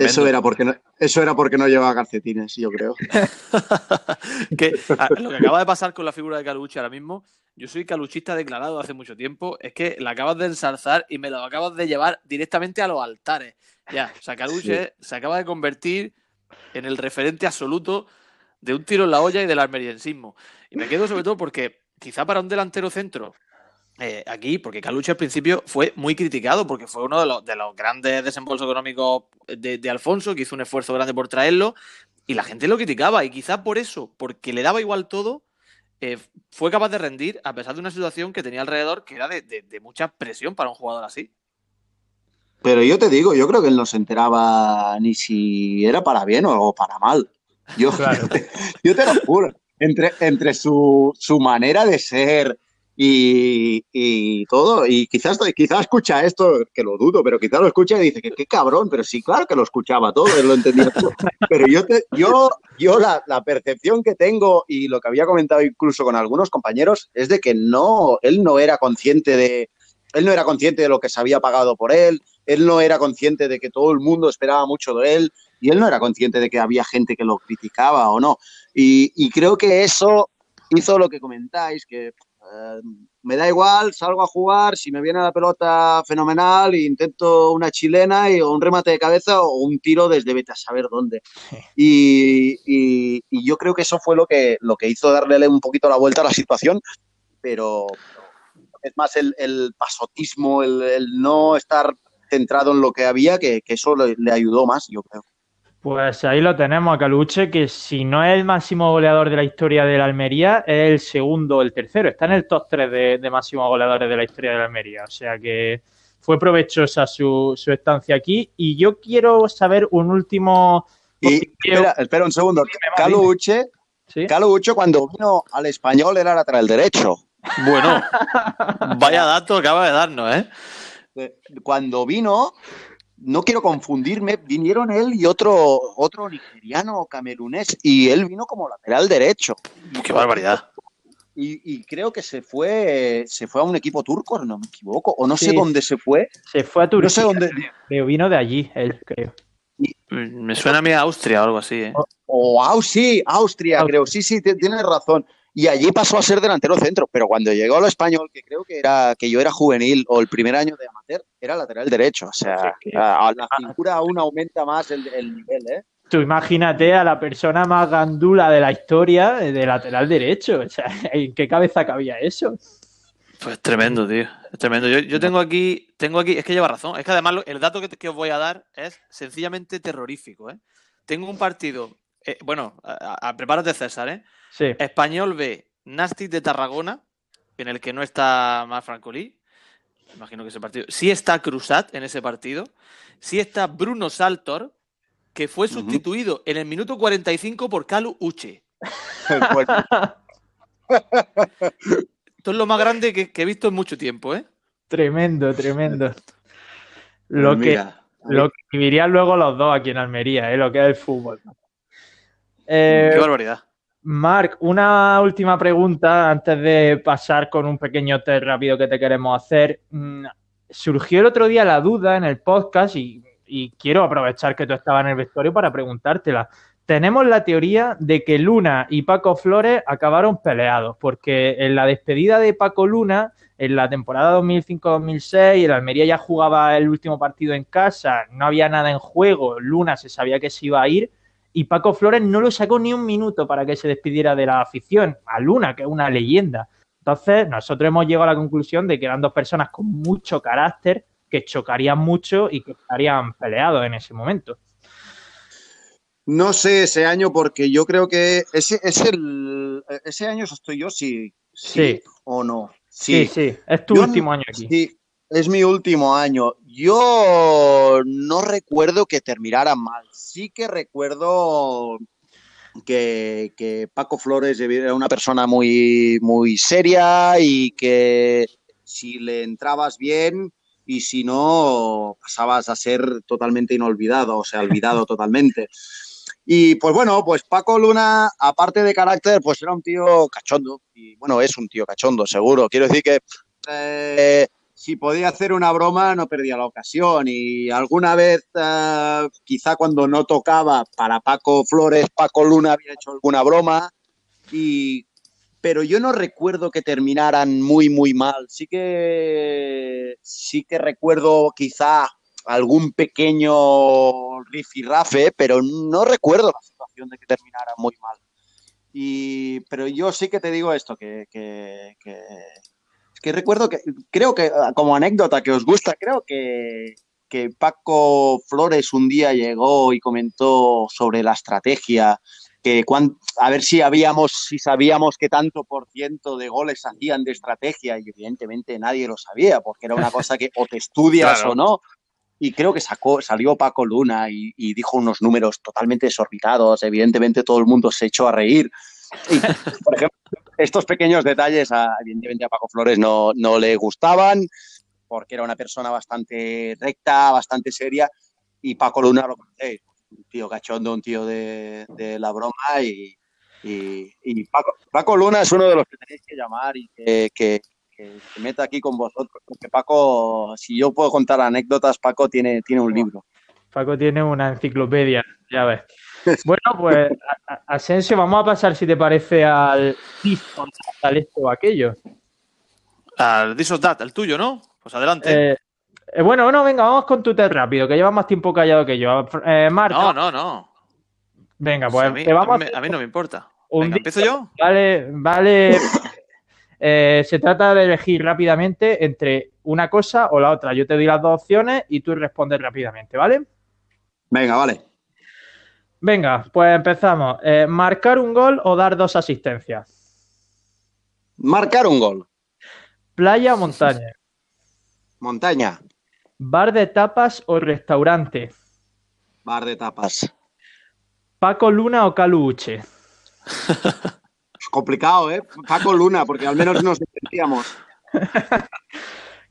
Eso era, porque no, eso era porque no llevaba calcetines, yo creo. que, lo que acaba de pasar con la figura de Caluche ahora mismo, yo soy caluchista declarado hace mucho tiempo, es que la acabas de ensalzar y me lo acabas de llevar directamente a los altares. Ya, o sea, Caluche se acaba de convertir en el referente absoluto de un tiro en la olla y del almeriensismo. Y me quedo sobre todo porque quizá para un delantero centro eh, aquí, porque Caluche al principio fue muy criticado, porque fue uno de los, de los grandes desembolsos económicos de, Alfonso, que hizo un esfuerzo grande por traerlo, y la gente lo criticaba, y quizá por eso, porque le daba igual todo, eh, fue capaz de rendir a pesar de una situación que tenía alrededor que era de, mucha presión para un jugador así. Pero yo te digo, yo creo que él no se enteraba ni si era para bien o para mal. Yo, yo, te, lo juro. Entre, entre su, su manera de ser, y, todo. Y quizás, quizás escucha esto, que lo dudo, pero quizás lo escucha y dice que qué cabrón, pero sí, claro que lo escuchaba todo, él lo entendía todo. Pero yo, yo, yo la, la, percepción que tengo y lo que había comentado incluso con algunos compañeros es de que no, él no era consciente de, él no era consciente de lo que se había pagado por él, él no era consciente de que todo el mundo esperaba mucho de él y él no era consciente de que había gente que lo criticaba o no. Y, y creo que eso hizo lo que comentáis, que eh, me da igual, salgo a jugar, si me viene la pelota fenomenal, intento una chilena y, o un remate de cabeza o un tiro desde vete a saber dónde. Y, yo creo que eso fue lo que, lo que hizo darle un poquito la vuelta a la situación, pero es más el, pasotismo, el, no estar centrado en lo que había, que, eso le ayudó más, yo creo. Pues ahí lo tenemos a Caluche, que si no es el máximo goleador de la historia de la Almería, es el segundo, el tercero. Está en el top 3 de, de máximos goleadores de la historia de la Almería. O sea que fue provechosa su, estancia aquí. Y yo quiero saber un último. Y, espera, un segundo. Caluche, Caluche, cuando vino al español, era lateral derecho. Bueno, vaya dato acaba de darnos, ¿eh? Cuando vino, no quiero confundirme, vinieron él y otro, otro nigeriano camerunés y él vino como lateral derecho. ¡Qué barbaridad! Y, creo que se fue se fue a un equipo turco, no me equivoco, o no sé dónde se fue. Se fue a Turquía. No sé dónde. Pero vino de allí, él, creo. me suena a mí a Austria o algo así. ¿eh? O, o, sí, Austria, creo. Sí, sí, tienes razón y allí pasó a ser delantero centro, pero cuando llegó a lo español, que creo que era que yo era juvenil o el primer año de amateur, era lateral derecho. O sea, a la cintura aún aumenta más el, nivel, ¿eh? Tú imagínate a la persona más gandula de la historia de lateral derecho. O sea, ¿en qué cabeza cabía eso? Pues tremendo, tío. Es tremendo. Yo, tengo aquí, tengo aquí, es que lleva razón. Es que además el dato que, os voy a dar es sencillamente terrorífico. ¿eh? Tengo un partido, eh, bueno, a, prepárate César, ¿eh? Español B, Nastic de Tarragona, en el que no está más Francolí. Imagino que ese partido. Sí está Cruzat en ese partido. Sí está Bruno Saltor, que fue sustituido en el minuto 45 por Calu Uche. Esto es lo más grande que, he visto en mucho tiempo, ¿eh? Tremendo, tremendo. Lo que, lo que vivirían luego los dos aquí en Almería, ¿eh? lo que es el fútbol. Qué eh, barbaridad. Marc, una última pregunta antes de pasar con un pequeño test rápido que te queremos hacer. Mm, surgió el otro día la duda en el podcast y, quiero aprovechar que tú estabas en el vestuario para preguntártela. Tenemos la teoría de que Luna y Paco Flores acabaron peleados, porque en la despedida de Paco Luna, en la temporada 2005-2006, el Almería ya jugaba el último partido en casa, no había nada en juego, Luna se sabía que se iba a ir y Paco Flores no lo sacó ni un minuto para que se despidiera de la afición, a Luna, que es una leyenda. Entonces, nosotros hemos llegado a la conclusión de que eran dos personas con mucho carácter, que chocarían mucho y que estarían peleados en ese momento. No sé ese año porque yo creo que ese, es el, ese año estoy yo, sí, sí, o no. Sí, sí, es tu último año aquí. Sí, es mi último año. Yo no recuerdo que terminara mal. Sí que recuerdo que, que, Paco Flores era una persona muy, muy seria y que si le entrabas bien y si no, pasabas a ser totalmente inolvidado, o sea, olvidado totalmente. Y pues bueno, pues Paco Luna, aparte de carácter, pues era un tío cachondo. Y bueno, es un tío cachondo, seguro. Quiero decir que eh, si podía hacer una broma, no perdía la ocasión. Y alguna vez, eh, quizá cuando no tocaba para Paco Flores, Paco Luna había hecho alguna broma. Y, pero yo no recuerdo que terminaran muy, muy mal. Sí que, sí que recuerdo quizá algún pequeño rifirrafe, pero no recuerdo la situación de que terminara muy mal. Y, pero yo sí que te digo esto, que, que, que, recuerdo que, creo que como anécdota que os gusta, creo que, que Paco Flores un día llegó y comentó sobre la estrategia, que a ver si habíamos, si sabíamos qué tanto por ciento de goles hacían de estrategia, y evidentemente nadie lo sabía, porque era una cosa que o te estudias o no, y creo que sacó, salió Paco Luna y, dijo unos números totalmente desorbitados. Evidentemente todo el mundo se echó a reír. Y, por ejemplo, estos pequeños detalles, evidentemente a Paco Flores no, no le gustaban porque era una persona bastante recta, bastante seria y Paco Luna lo conocéis, un tío cachondo, un tío de, la broma y, y, Paco, Paco, Luna es uno de los que tenéis que llamar y que, que se meta aquí con vosotros, porque Paco, si yo puedo contar anécdotas, Paco tiene, tiene un libro. Paco tiene una enciclopedia, ya ves. Bueno, pues Asensio, vamos a pasar, si te parece, al al esto o aquello. Al That, el tuyo, ¿no? Pues adelante. Eh, eh, bueno, bueno, venga, vamos con tu test rápido, que llevas más tiempo callado que yo. Eh, Marta. No, no, no. Venga, pues, a, mí, a, mí, no me importa. Venga, ¿Empiezo yo? Vale, vale. Eh, se trata de elegir rápidamente entre una cosa o la otra. Yo te doy las dos opciones y tú respondes rápidamente, ¿vale? Venga, vale. Venga, pues empezamos. Eh, ¿Marcar un gol o dar dos asistencias? Marcar un gol. ¿Playa o montaña? Montaña. ¿Bar de tapas o restaurante? Bar de tapas. ¿Paco Luna o Caluche? Complicado, ¿eh? Paco Luna, porque al menos nos entendíamos.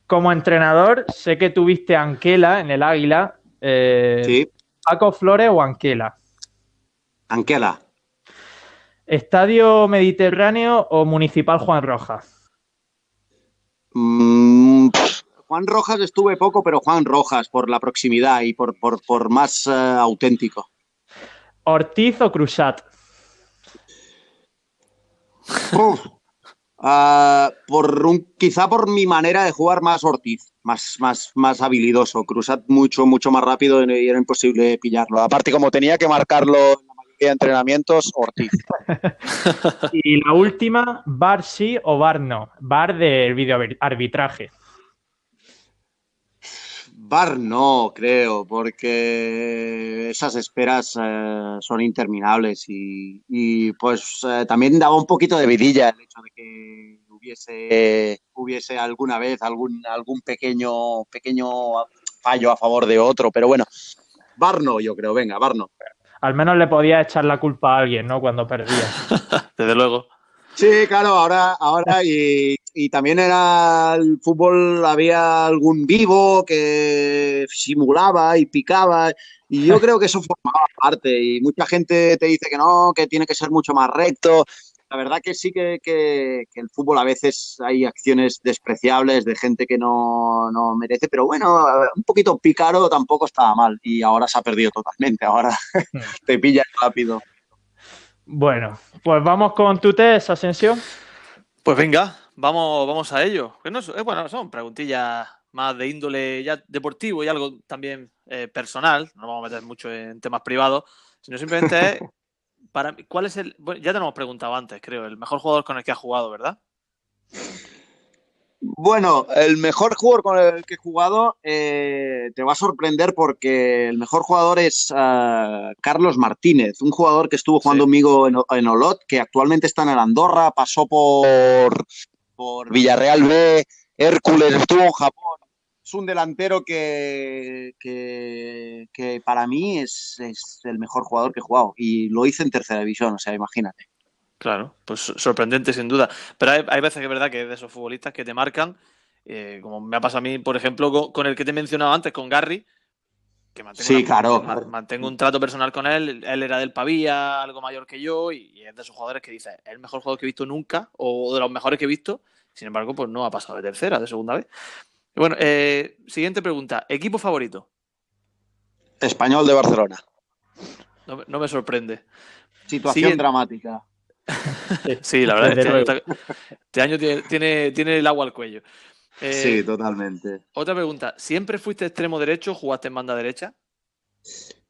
Como entrenador, sé que tuviste Anquela en el Águila. Eh, sí. ¿Paco Flores o Anquela? Anquela. ¿Estadio Mediterráneo o Municipal Juan Rojas? Mm, Juan Rojas estuve poco, pero Juan Rojas, por la proximidad y por, por, más eh, auténtico. ¿Ortiz o Cruzat? Ah, por un, quizá por mi manera de jugar más Ortiz, más, más, más habilidoso. Cruzat mucho, mucho más rápido y era imposible pillarlo. Aparte, como tenía que marcarlo entrenamientos, Ortiz. y la última, Bar sí o Bar no. Bar del video arbitraje. Bar no, creo, porque esas esperas eh, son interminables y, pues eh, también daba un poquito de vidilla el hecho de que hubiese, hubiese alguna vez algún, algún pequeño, pequeño fallo a favor de otro, pero bueno, Bar no, yo creo, venga, Bar no. Al menos le podía echar la culpa a alguien, ¿no? Cuando perdía. Desde luego. Sí, claro, ahora, ahora y, también era el fútbol, había algún vivo que simulaba y picaba, y yo creo que eso formaba parte, y mucha gente te dice que no, que tiene que ser mucho más recto. La verdad que sí que, que, el fútbol a veces hay acciones despreciables de gente que no, no, merece, pero bueno, un poquito pícaro tampoco estaba mal, y ahora se ha perdido totalmente, ahora hmm. te pilla rápido. Bueno, pues vamos con tu test, Asensio. Pues venga, vamos, vamos a ello. no, eh, bueno, son preguntillas más de índole ya deportivo y algo también eh, personal. No vamos a meter mucho en temas privados, sino simplemente es, para ¿cuál es el? Bueno, ya te lo hemos preguntado antes, creo, el mejor jugador con el que ha jugado, ¿verdad? Bueno, el mejor jugador con el que he jugado eh, te va a sorprender porque el mejor jugador es uh, Carlos Martínez, un jugador que estuvo jugando sí. conmigo en, en, Olot, que actualmente está en el Andorra, pasó por, por Villarreal B, Hércules, estuvo en Japón. Es un delantero que, que, que para mí es, es, el mejor jugador que he jugado y lo hice en tercera división, o sea, imagínate. Claro, pues sorprendente sin duda. Pero hay, hay veces que es verdad que es de esos futbolistas que te marcan, eh, como me ha pasado a mí, por ejemplo, con, con, el que te he mencionado antes, con Garry, que mantengo, sí, una, claro. mantengo un trato personal con él. Él era del Pavía, algo mayor que yo, y, y es de esos jugadores que dice, es el mejor jugador que he visto nunca, o de los mejores que he visto. Sin embargo, pues no ha pasado de tercera, de segunda vez. Bueno, eh, siguiente pregunta. ¿Equipo favorito? Español de Barcelona. No, no me sorprende. Situación siguiente. dramática. sí, la verdad, este año, este año tiene, tiene, tiene, el agua al cuello. Eh, sí, totalmente. Otra pregunta, ¿siempre fuiste extremo derecho, jugaste en banda derecha?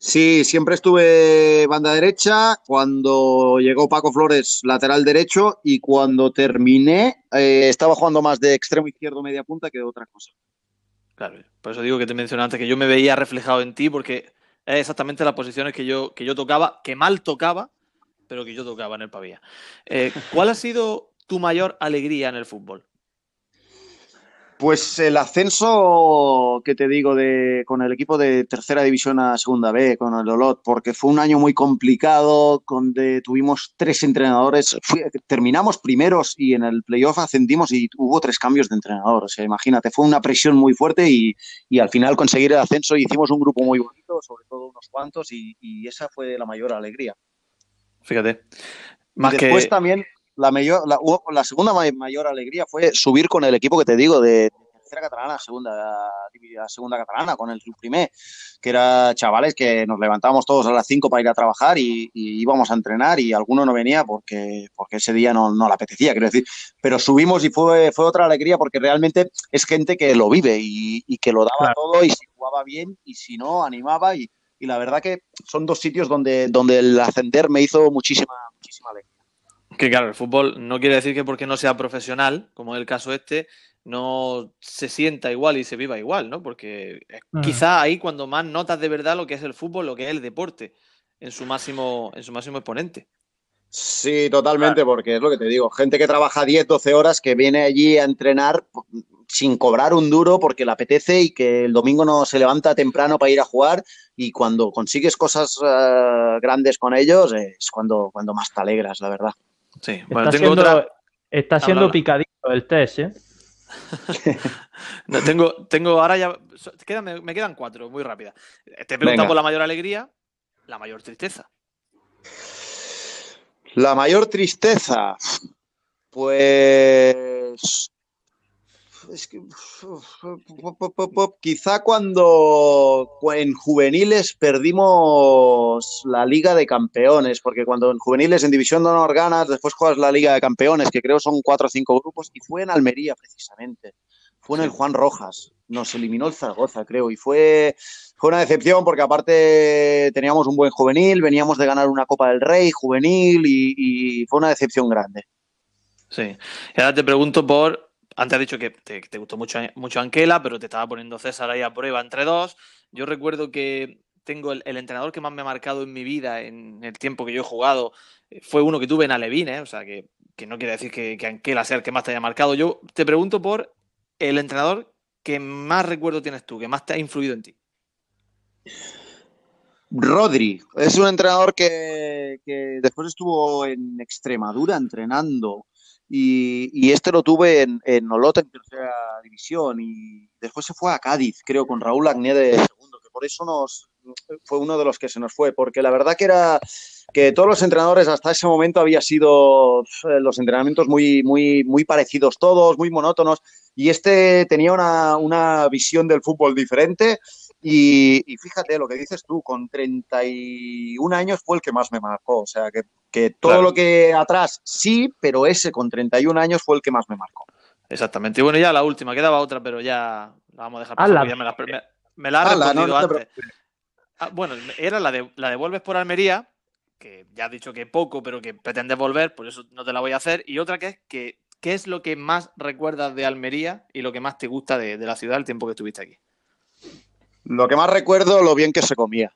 Sí, siempre estuve banda derecha, cuando llegó Paco Flores lateral derecho y cuando terminé eh, estaba jugando más de extremo izquierdo media punta que de otra cosa. Claro, por eso digo que te mencioné antes que yo me veía reflejado en ti porque es exactamente las posiciones que yo, que yo tocaba, que mal tocaba, pero que yo tocaba en el Pavía. Eh, ¿Cuál ha sido tu mayor alegría en el fútbol? Pues el ascenso, que te digo, de, con el equipo de tercera división a segunda B, con el Olot, porque fue un año muy complicado, donde tuvimos tres entrenadores, fui, terminamos primeros y en el playoff ascendimos y hubo tres cambios de entrenador. O sea, imagínate, fue una presión muy fuerte y, y al final conseguir el ascenso hicimos un grupo muy bonito, sobre todo unos cuantos, y, y esa fue la mayor alegría. Fíjate. Más después que... también la, mayor, la, la, segunda mayor alegría fue subir con el equipo que te digo de, tercera catalana segunda, segunda catalana, con el primer, que era chavales que nos levantábamos todos a las 5 para ir a trabajar y, y, íbamos a entrenar y alguno no venía porque, porque ese día no, no le apetecía, quiero decir. Pero subimos y fue, fue otra alegría porque realmente es gente que lo vive y, y que lo daba claro. todo y si jugaba bien y si no, animaba y, y la verdad que son dos sitios donde, donde el ascender me hizo muchísima, muchísima alegría. Que claro, el fútbol no quiere decir que porque no sea profesional, como es el caso este, no se sienta igual y se viva igual, ¿no? Porque es uh -huh. quizá ahí cuando más notas de verdad lo que es el fútbol, lo que es el deporte, en su máximo, en su máximo exponente. Sí, totalmente, claro. porque es lo que te digo, gente que trabaja 10, 12 horas, que viene allí a entrenar sin cobrar un duro porque le apetece y que el domingo no se levanta temprano para ir a jugar y cuando consigues cosas uh, grandes con ellos es cuando, cuando más te alegras, la verdad. Sí, bueno, está tengo siendo, otra. Está siendo habla, picadito el test, ¿eh? no, tengo, tengo, ahora ya. Quedan, me, me, quedan cuatro, muy rápida. Te pregunto por la mayor alegría, la mayor tristeza. La mayor tristeza. Pues. Es que, quizá cuando en juveniles perdimos la Liga de Campeones, porque cuando en juveniles en División de Honor ganas, después juegas la Liga de Campeones, que creo son cuatro o cinco grupos, y fue en Almería precisamente. Fue en el Juan Rojas. Nos eliminó el Zaragoza, creo, y fue, fue una decepción porque aparte teníamos un buen juvenil, veníamos de ganar una Copa del Rey juvenil y, y fue una decepción grande. Sí. Y ahora te pregunto por antes has dicho que te, gustó mucho, mucho Anquela, pero te estaba poniendo César ahí a prueba entre dos. Yo recuerdo que tengo el, entrenador que más me ha marcado en mi vida en el tiempo que yo he jugado. eh, Fue uno que tuve en Alevín, ¿eh? o sea, que, que, no quiere decir que, que Anquela sea el que más te haya marcado. Yo te pregunto por el entrenador que más recuerdo tienes tú, que más te ha influido en ti. Rodri es un entrenador que después estuvo en Extremadura entrenando y, y, este lo tuve en, en en tercera división y después se fue a Cádiz, creo, con Raúl Agné de segundo, que por eso nos fue uno de los que se nos fue, porque la verdad que era que todos los entrenadores hasta ese momento había sido eh, los entrenamientos muy, muy, muy parecidos todos, muy monótonos, y este tenía una, una visión del fútbol diferente. Y, y, fíjate lo que dices tú, con 31 años fue el que más me marcó. O sea, que, que todo claro. lo que atrás sí, pero ese con 31 años fue el que más me marcó. Exactamente. Y bueno, ya la última, quedaba otra, pero ya la vamos a dejar pasar. Ya me la, me, me la ha Ala, respondido no, no antes. Ah, bueno, era la de la devuelves por Almería, que ya has dicho que poco, pero que pretendes volver, por eso no te la voy a hacer. Y otra que es que ¿qué es lo que más recuerdas de Almería y lo que más te gusta de, de la ciudad el tiempo que estuviste aquí? Lo que más recuerdo, lo bien que se comía.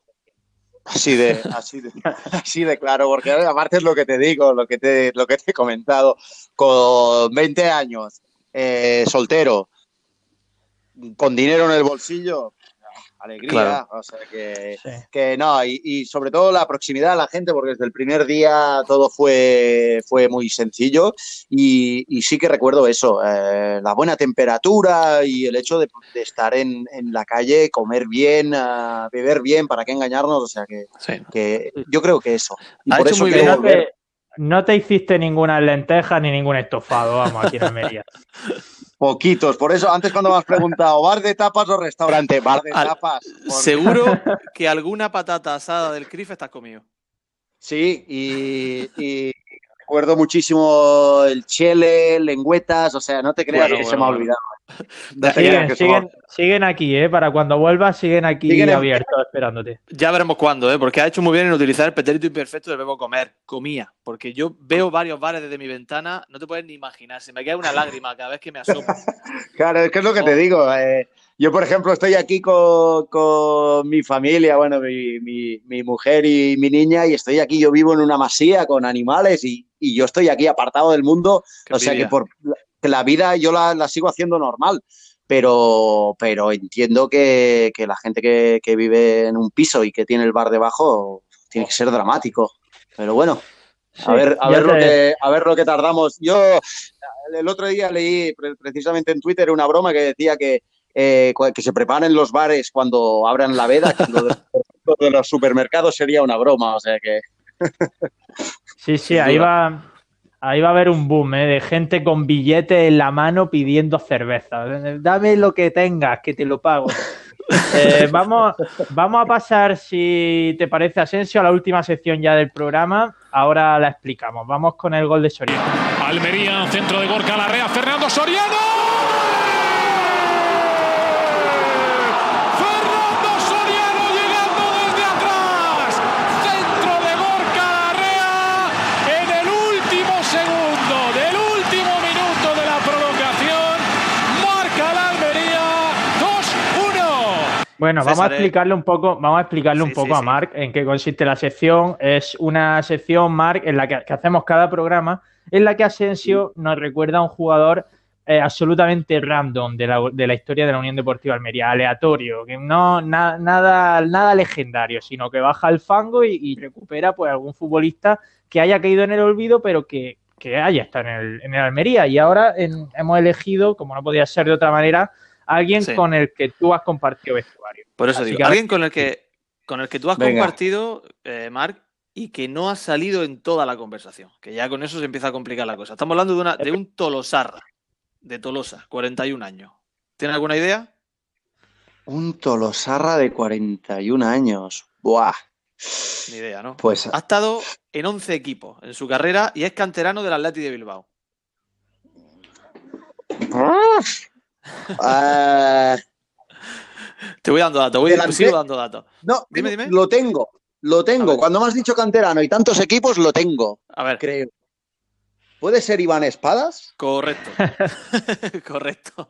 Así de, así de, así de claro, porque aparte es lo que te digo, lo que te, lo que te he comentado, con 20 años, eh, soltero, con dinero en el bolsillo, alegría, Claro. o sea que, Sí. que no, y, y sobre todo la proximidad a la gente, porque desde el primer día todo fue, fue muy sencillo y, y sí que recuerdo eso, eh, la buena temperatura y el hecho de, de estar en, en la calle, comer bien, ah, beber bien, para qué engañarnos, o sea que, Sí. que yo creo que eso. Y Ha por hecho eso muy bien. No volver. te, no te hiciste ninguna lenteja ni ningún estofado, vamos, aquí en Almería. Poquitos, por eso antes cuando me has preguntado, ¿bar de tapas o restaurante? Bar de tapas. por- Seguro que alguna patata asada del CRIF estás comido. Sí, y, y recuerdo muchísimo el chele, lengüetas, o sea, no te creas Bueno, que bueno, se me ha olvidado. No Siguen, aquí, ¿eh? Para cuando vuelvas, siguen aquí Siguen en- abiertos esperándote. Ya veremos cuándo, ¿eh? porque ha hecho muy bien en utilizar el pretérito imperfecto del verbo comer. Comía. Porque yo veo varios bares desde mi ventana, no te puedes ni imaginar. Se me cae una lágrima cada vez que me asomo. Claro, es que es lo que Oh. te digo. eh, yo, por ejemplo, estoy aquí con, con mi familia, bueno, mi, mi- mi mujer y mi niña, y estoy aquí, yo vivo en una masía con animales y, y yo estoy aquí apartado del mundo, Qué o sea que por que la vida yo la, la sigo haciendo normal, pero, pero entiendo que, que la gente que, que vive en un piso y que tiene el bar debajo tiene que ser dramático. Pero bueno, a ver, a ver lo que, a ver lo que tardamos. Yo el otro día leí pre- precisamente en Twitter una broma que decía que, eh, que se preparen los bares cuando abran la veda, que lo de, lo de los supermercados sería una broma, o sea que Sí, sí, ahí va, ahí va a haber un boom, ¿eh? De gente con billetes en la mano pidiendo cerveza. Dame lo que tengas, que te lo pago. Eh, vamos, vamos a pasar, si te parece, Asensio, a la última sección ya del programa. Ahora la explicamos. Vamos con el gol de Soriano. Almería, centro de Gorka Larrea, Fernando Soriano. Fernando Soriano llegando desde atrás. Centro de Gorka Larrea en el último segundo del último minuto de la prolongación. Marca la Almería 2-1. Bueno, vamos a eh. explicarle un poco, vamos a explicarle un poco sí, a sí. Marc en qué consiste la sección. Es una sección, Marc, en la que, que hacemos cada programa, en la que Asensio nos recuerda a un jugador eh, absolutamente random de la, de la historia de la Unión Deportiva Almería, aleatorio, que no na- nada, nada legendario, sino que baja al fango y, y recupera pues algún futbolista que haya caído en el olvido, pero que, que haya estado en el, en el Almería. Y ahora en- hemos elegido, como no podía ser de otra manera, alguien Sí. con el que tú has compartido vestuario. Por eso Así digo, alguien con el que, con el que tú has Venga. compartido, eh, Marc, y que no ha salido en toda la conversación. Que ya con eso se empieza a complicar la cosa. Estamos hablando de, una, de un Tolosarra, de Tolosa, 41 años. ¿Tiene alguna idea? un Tolosarra de 41 años. Buah. Ni idea, ¿no? Pues Ha estado en 11 equipos en su carrera y es canterano del Atleti de Bilbao. Ah, Te voy dando datos, voy sigo dando datos. no, Dime, dime. lo tengo, lo tengo. Cuando me has dicho canterano y tantos equipos, lo tengo, A ver, creo. ¿Puede ser Iván Espadas? correcto. correcto.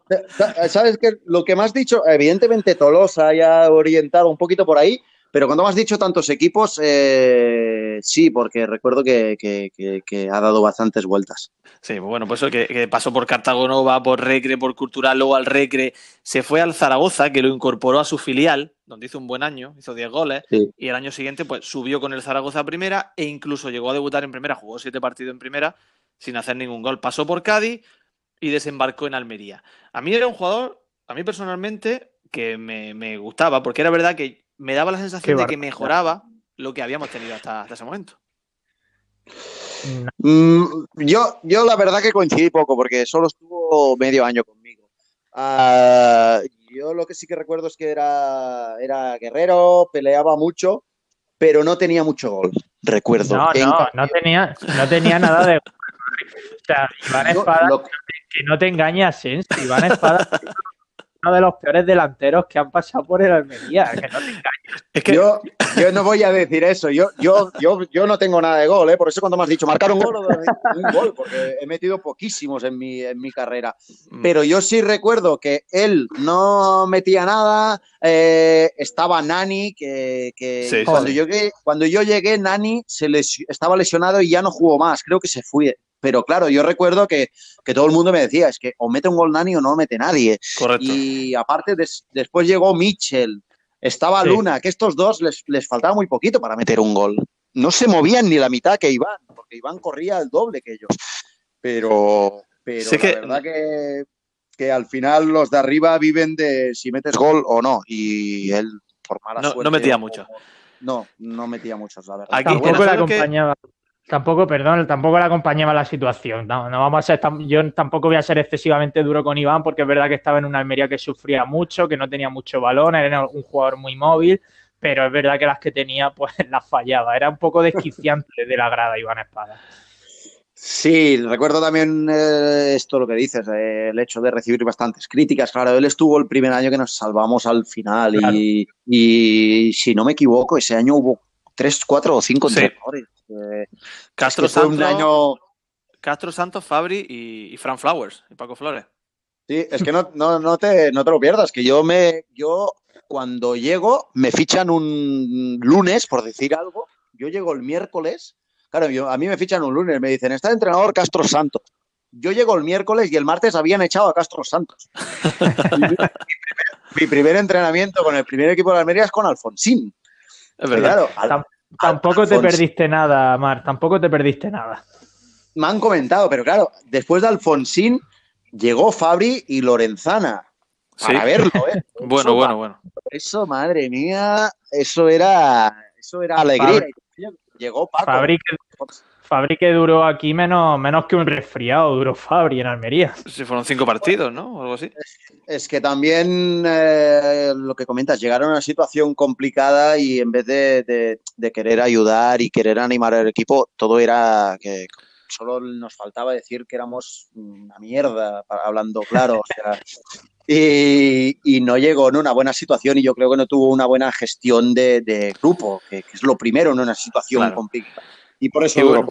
¿Sabes qué? Lo que me has dicho, evidentemente Tolosa ya orientado un poquito por ahí, pero cuando me has dicho tantos equipos, eh, sí, porque recuerdo que, que- que- que ha dado bastantes vueltas. Sí, bueno, pues eso que, que pasó por Cartagonova, por Recre, por Cultural, luego al Recre, se fue al Zaragoza, que lo incorporó a su filial, donde hizo un buen año, hizo 10 goles, Sí. y el año siguiente pues subió con el Zaragoza a primera e incluso llegó a debutar en primera, jugó siete partidos en primera sin hacer ningún gol. Pasó por Cádiz y desembarcó en Almería. A mí era un jugador, a mí personalmente, que me, me gustaba, porque era verdad que me daba la sensación de que mejoraba lo que habíamos tenido hasta, hasta ese momento. No, Mm, yo, yo la verdad que coincidí poco, porque solo estuvo medio año conmigo. Ah, yo lo que sí que recuerdo es que era, era guerrero, peleaba mucho, pero no tenía mucho gol, recuerdo. no, no, cambio, no tenía, no tenía nada de. O sea, Iván Espada, lo- que no te engañas, ¿eh? Iván Espada uno de los peores delanteros que han pasado por el Almería. Que no te engañes. Es que Yo, yo no voy a decir eso. Yo, yo, yo, yo no tengo nada de gol, ¿eh? Por eso cuando me has dicho marcar un gol, un gol, porque he metido poquísimos en mi, en mi carrera. Mm. Pero yo sí recuerdo que él no metía nada. eh, estaba Nani, que, que Sí, cuando, sí. Yo llegué, cuando yo llegué, Nani se les, estaba lesionado y ya no jugó más. Creo que se fue. Pero claro, yo recuerdo que, que todo el mundo me decía, es que o mete un gol Nani o no mete nadie. correcto. Y aparte, des- después llegó Mitchell, estaba Sí. Luna, que estos dos les, les faltaba muy poquito para meter un gol. No se movían ni la mitad que Iván, porque Iván corría el doble que ellos. Pero, pero Sí la que- verdad que, que al final los de arriba viven de si metes gol o no. Y él, por mala No- no suerte, metía o- mucho. No, no metía muchos, la verdad. Aquí- Tampoco acompañaba. Tampoco, perdón, tampoco le acompañaba la situación. No, no vamos a ser yo tampoco voy a ser excesivamente duro con Iván, porque es verdad que estaba en una Almería que sufría mucho, que no tenía mucho balón, era un jugador muy móvil, pero es verdad que las que tenía, pues las fallaba. Era un poco desquiciante de la grada Iván Espada. Sí, recuerdo también eh, esto lo que dices, eh, el hecho de recibir bastantes críticas. Claro, él estuvo el primer año que nos salvamos al final y, y si no me equivoco, ese año hubo tres, cuatro o cinco Sí. entrenadores. Eh, Castro es que fue Santos, un año... Castro Santos, Fabri y, y Fran Flowers y Paco Flores. Sí, es que no, no, no, te, no te lo pierdas, que yo me, yo cuando llego me fichan un lunes, por decir algo, yo llego el miércoles, claro, yo, a mí me fichan un lunes, me dicen, está el entrenador Castro Santos. Yo llego el miércoles y el martes habían echado a Castro Santos. Mi, primer, mi primer entrenamiento con el primer equipo de la Almería es con Alfonsín. Es verdad. Claro, al- Tampoco te perdiste nada, Mar, tampoco te perdiste nada. me han comentado, pero claro, después de Alfonsín llegó Fabri y Lorenzana. Para Sí. verlo, ¿eh? Bueno, Eso, bueno, bueno. Eso, madre mía, eso era, eso era alegría. Llegó Paco. Fabri que, Fabri que duró aquí menos, menos que un resfriado, duró Fabri en Almería. Si fueron cinco partidos, ¿no? O algo así. Es que también eh, lo que comentas, llegaron a una situación complicada y en vez de, de- de querer ayudar y querer animar al equipo, todo era que solo nos faltaba decir que éramos una mierda, hablando claro. o sea, y, y no llegó en una buena situación y yo creo que no tuvo una buena gestión de, de grupo, que, que es lo primero en una situación Claro. complicada. Y por eso Y bueno,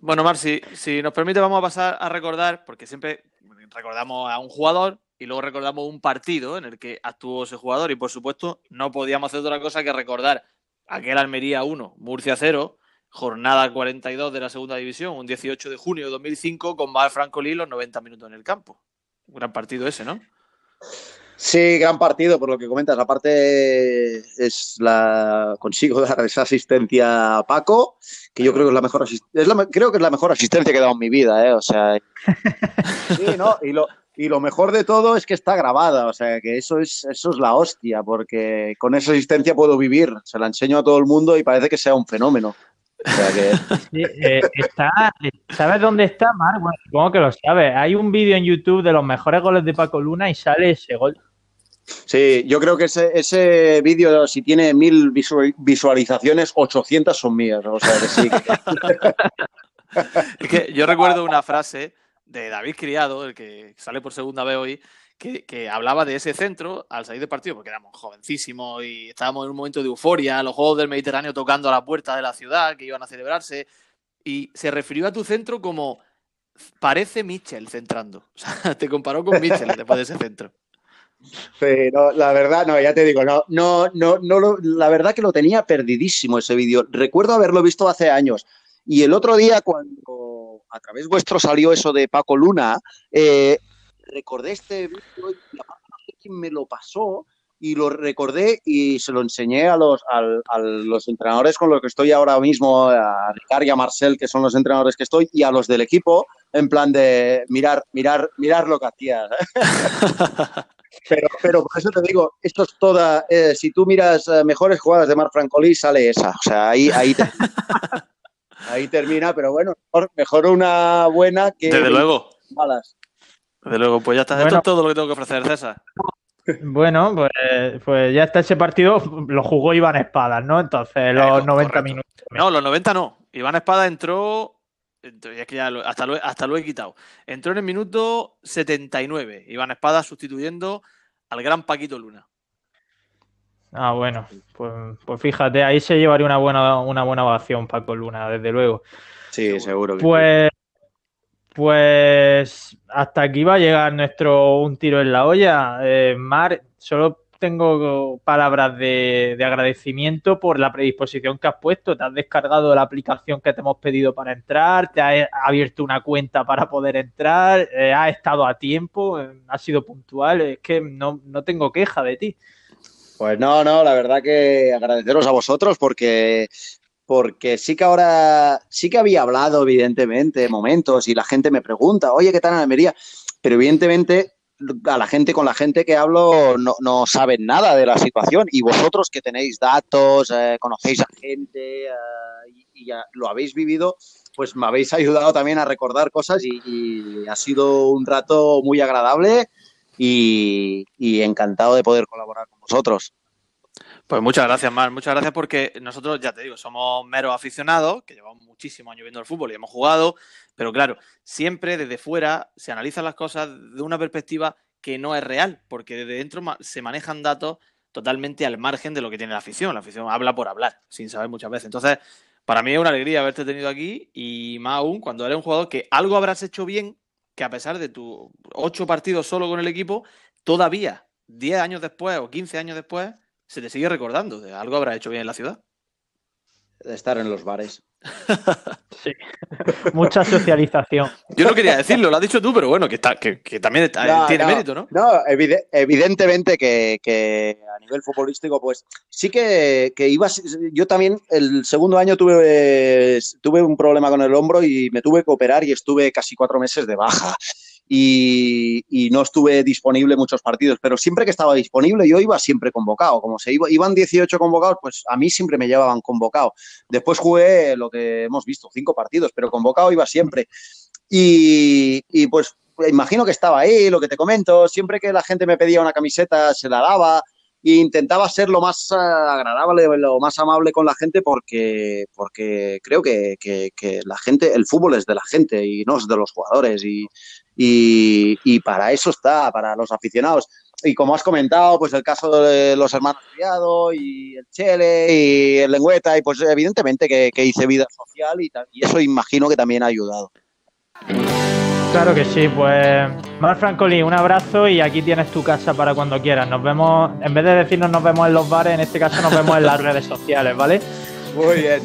bueno, Mar, si, si nos permite, vamos a pasar a recordar, porque siempre recordamos a un jugador y luego recordamos un partido en el que actuó ese jugador. Y por supuesto, no podíamos hacer otra cosa que recordar aquel Almería 1, Murcia 0, jornada 42 de la segunda división, un 18 de junio de 2005, con Mar Francolí los 90 minutos en el campo. Un gran partido ese, ¿no? Sí, gran partido, por lo que comentas. Aparte, es la consigo dar esa asistencia a Paco, que yo creo que es la mejor es la creo que es la mejor asistencia que he dado en mi vida, ¿eh? O sea, sí, ¿no? Y lo, y lo mejor de todo es que está grabada, o sea, que eso es, eso es la hostia, porque con esa asistencia puedo vivir. Se la enseño a todo el mundo y parece que sea un fenómeno. O sea que Sí, eh, está, ¿Sabes dónde está, Mar? Bueno, supongo que lo sabes. Hay un vídeo en YouTube de los mejores goles de Paco Luna y sale ese gol. Sí, yo creo que ese, ese vídeo, si tiene mil visu- visualizaciones, 800 son mías. O sea que sí. Es que yo recuerdo una frase de David Criado, el que sale por segunda vez hoy, que, que hablaba de ese centro al salir del partido, porque éramos jovencísimos y estábamos en un momento de euforia, los Juegos del Mediterráneo tocando a la puerta de la ciudad, que iban a celebrarse, y se refirió a tu centro como parece Mitchell centrando. O sea, te comparó con Mitchell después de ese centro. Pero la verdad, no, ya te digo, no, no, no, no la verdad que lo tenía perdidísimo ese vídeo. Recuerdo haberlo visto hace años. Y el otro día, cuando a través vuestro salió eso de Paco Luna, eh, recordé este vídeo y no sé quién me lo pasó y lo recordé y se lo enseñé a los, al- a los entrenadores con los que estoy ahora mismo, a Ricard y a Marcel, que son los entrenadores que estoy, y a los del equipo, en plan de mirar, mirar, mirar lo que hacía. Pero, pero por eso te digo, esto es toda. eh, si tú miras eh, mejores jugadas de Marc Francolí, sale esa. O sea, ahí, ahí, termina. ahí termina, pero bueno, mejor, mejor una buena que Desde luego. malas. Desde luego, pues ya está. Esto Bueno. es todo lo que tengo que ofrecer, César. Bueno, pues, pues ya está ese partido, lo jugó Iván Espadas, ¿no? Entonces, los Correcto. 90 minutos. No, los 90 no. Iván Espada entró. Entró- Es que ya lo- hasta, lo, he- hasta lo he quitado. Entró en el minuto 79. Iván Espada sustituyendo al gran Paquito Luna. Ah, bueno, pues, pues fíjate, ahí se llevaría una buena, una buena ovación Paco Luna, desde luego. Sí, seguro que Pues, pues hasta aquí va a llegar nuestro un tiro en la olla. Eh, Mar, solo tengo palabras de, de agradecimiento por la predisposición que has puesto. Te has descargado la aplicación que te hemos pedido para entrar, te has abierto una cuenta para poder entrar, eh, has estado a tiempo, eh, has sido puntual. Es que no, no tengo queja de ti. Pues no, no, la verdad que agradeceros a vosotros porque, porque sí que ahora, sí que había hablado, evidentemente, momentos y la gente me pregunta, oye, ¿qué tal en Almería? Pero evidentemente a la gente con la gente que hablo no, no saben nada de la situación y vosotros que tenéis datos, eh, conocéis a gente eh, y, ya lo habéis vivido, pues me habéis ayudado también a recordar cosas y, ha sido un rato muy agradable y encantado de poder colaborar con vosotros. Pues muchas gracias, Mar. Muchas gracias porque nosotros, ya te digo, somos meros aficionados, que llevamos muchísimos años viendo el fútbol y hemos jugado, pero claro, siempre desde fuera se analizan las cosas de una perspectiva que no es real, porque desde dentro se manejan datos totalmente al margen de lo que tiene la afición. La afición habla por hablar, sin saber muchas veces. Entonces, para mí es una alegría haberte tenido aquí y más aún cuando eres un jugador que algo habrás hecho bien, que a pesar de tus ocho partidos solo con el equipo, todavía, 10 años después o 15 años después, se te sigue recordando de algo habrás hecho bien en la ciudad. De estar en los bares. Sí. Mucha socialización. Yo no quería decirlo, lo has dicho tú, pero bueno, que, está, que, que también está- No, tiene no, mérito, ¿no? No, evide- evidentemente que, que a nivel futbolístico, pues sí que, que iba. Yo también el segundo año tuve, tuve un problema con el hombro y me tuve que operar y estuve casi cuatro meses de baja. Y, no estuve disponible muchos partidos, pero siempre que estaba disponible yo iba siempre convocado. Como se iba, iban 18 convocados, pues a mí siempre me llevaban convocado. Después jugué lo que hemos visto, cinco partidos, pero convocado iba siempre. Y pues imagino que estaba ahí, lo que te comento, siempre que la gente me pedía una camiseta se la daba e intentaba ser lo más eh, agradable, lo más amable con la gente porque, porque creo que, que- la gente, el fútbol es de la gente y no es de los jugadores y, y, para eso está, para los aficionados. Y como has comentado, pues el caso de los hermanos Criado y el Chele y el Lengüeta, y pues evidentemente que, que hice vida social y eso imagino que también ha ayudado. Claro que sí, pues Mar Francolí, un abrazo y aquí tienes tu casa para cuando quieras. Nos vemos, en vez de decirnos nos vemos en los bares, en este caso nos vemos en las redes sociales, ¿vale? Muy bien.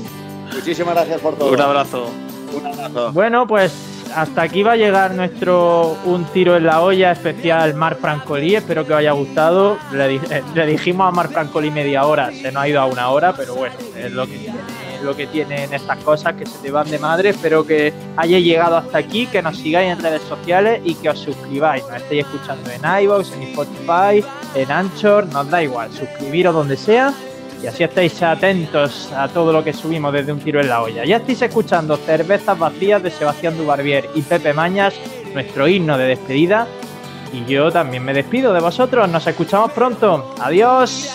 Muchísimas gracias por todo. Un abrazo. Un abrazo. Bueno, pues hasta aquí va a llegar nuestro Un tiro en la olla especial Mar Francolí. Espero que os haya gustado. Le, eh, le dijimos a Mar Francolí media hora, se nos ha ido a una hora, pero bueno, es lo que tiene, lo que tienen estas cosas que se te van de madre. Espero que hayáis llegado hasta aquí, que nos sigáis en redes sociales y que os suscribáis. Nos estéis escuchando en iVoox, en Spotify, en Anchor, nos da igual, suscribiros donde sea. Y así estáis atentos a todo lo que subimos desde un tiro en la olla. Ya estáis escuchando Cervezas Vacías de Sebastián Dubarbier y Pepe Mañas, nuestro himno de despedida. Y yo también me despido de vosotros. Nos escuchamos pronto. Adiós.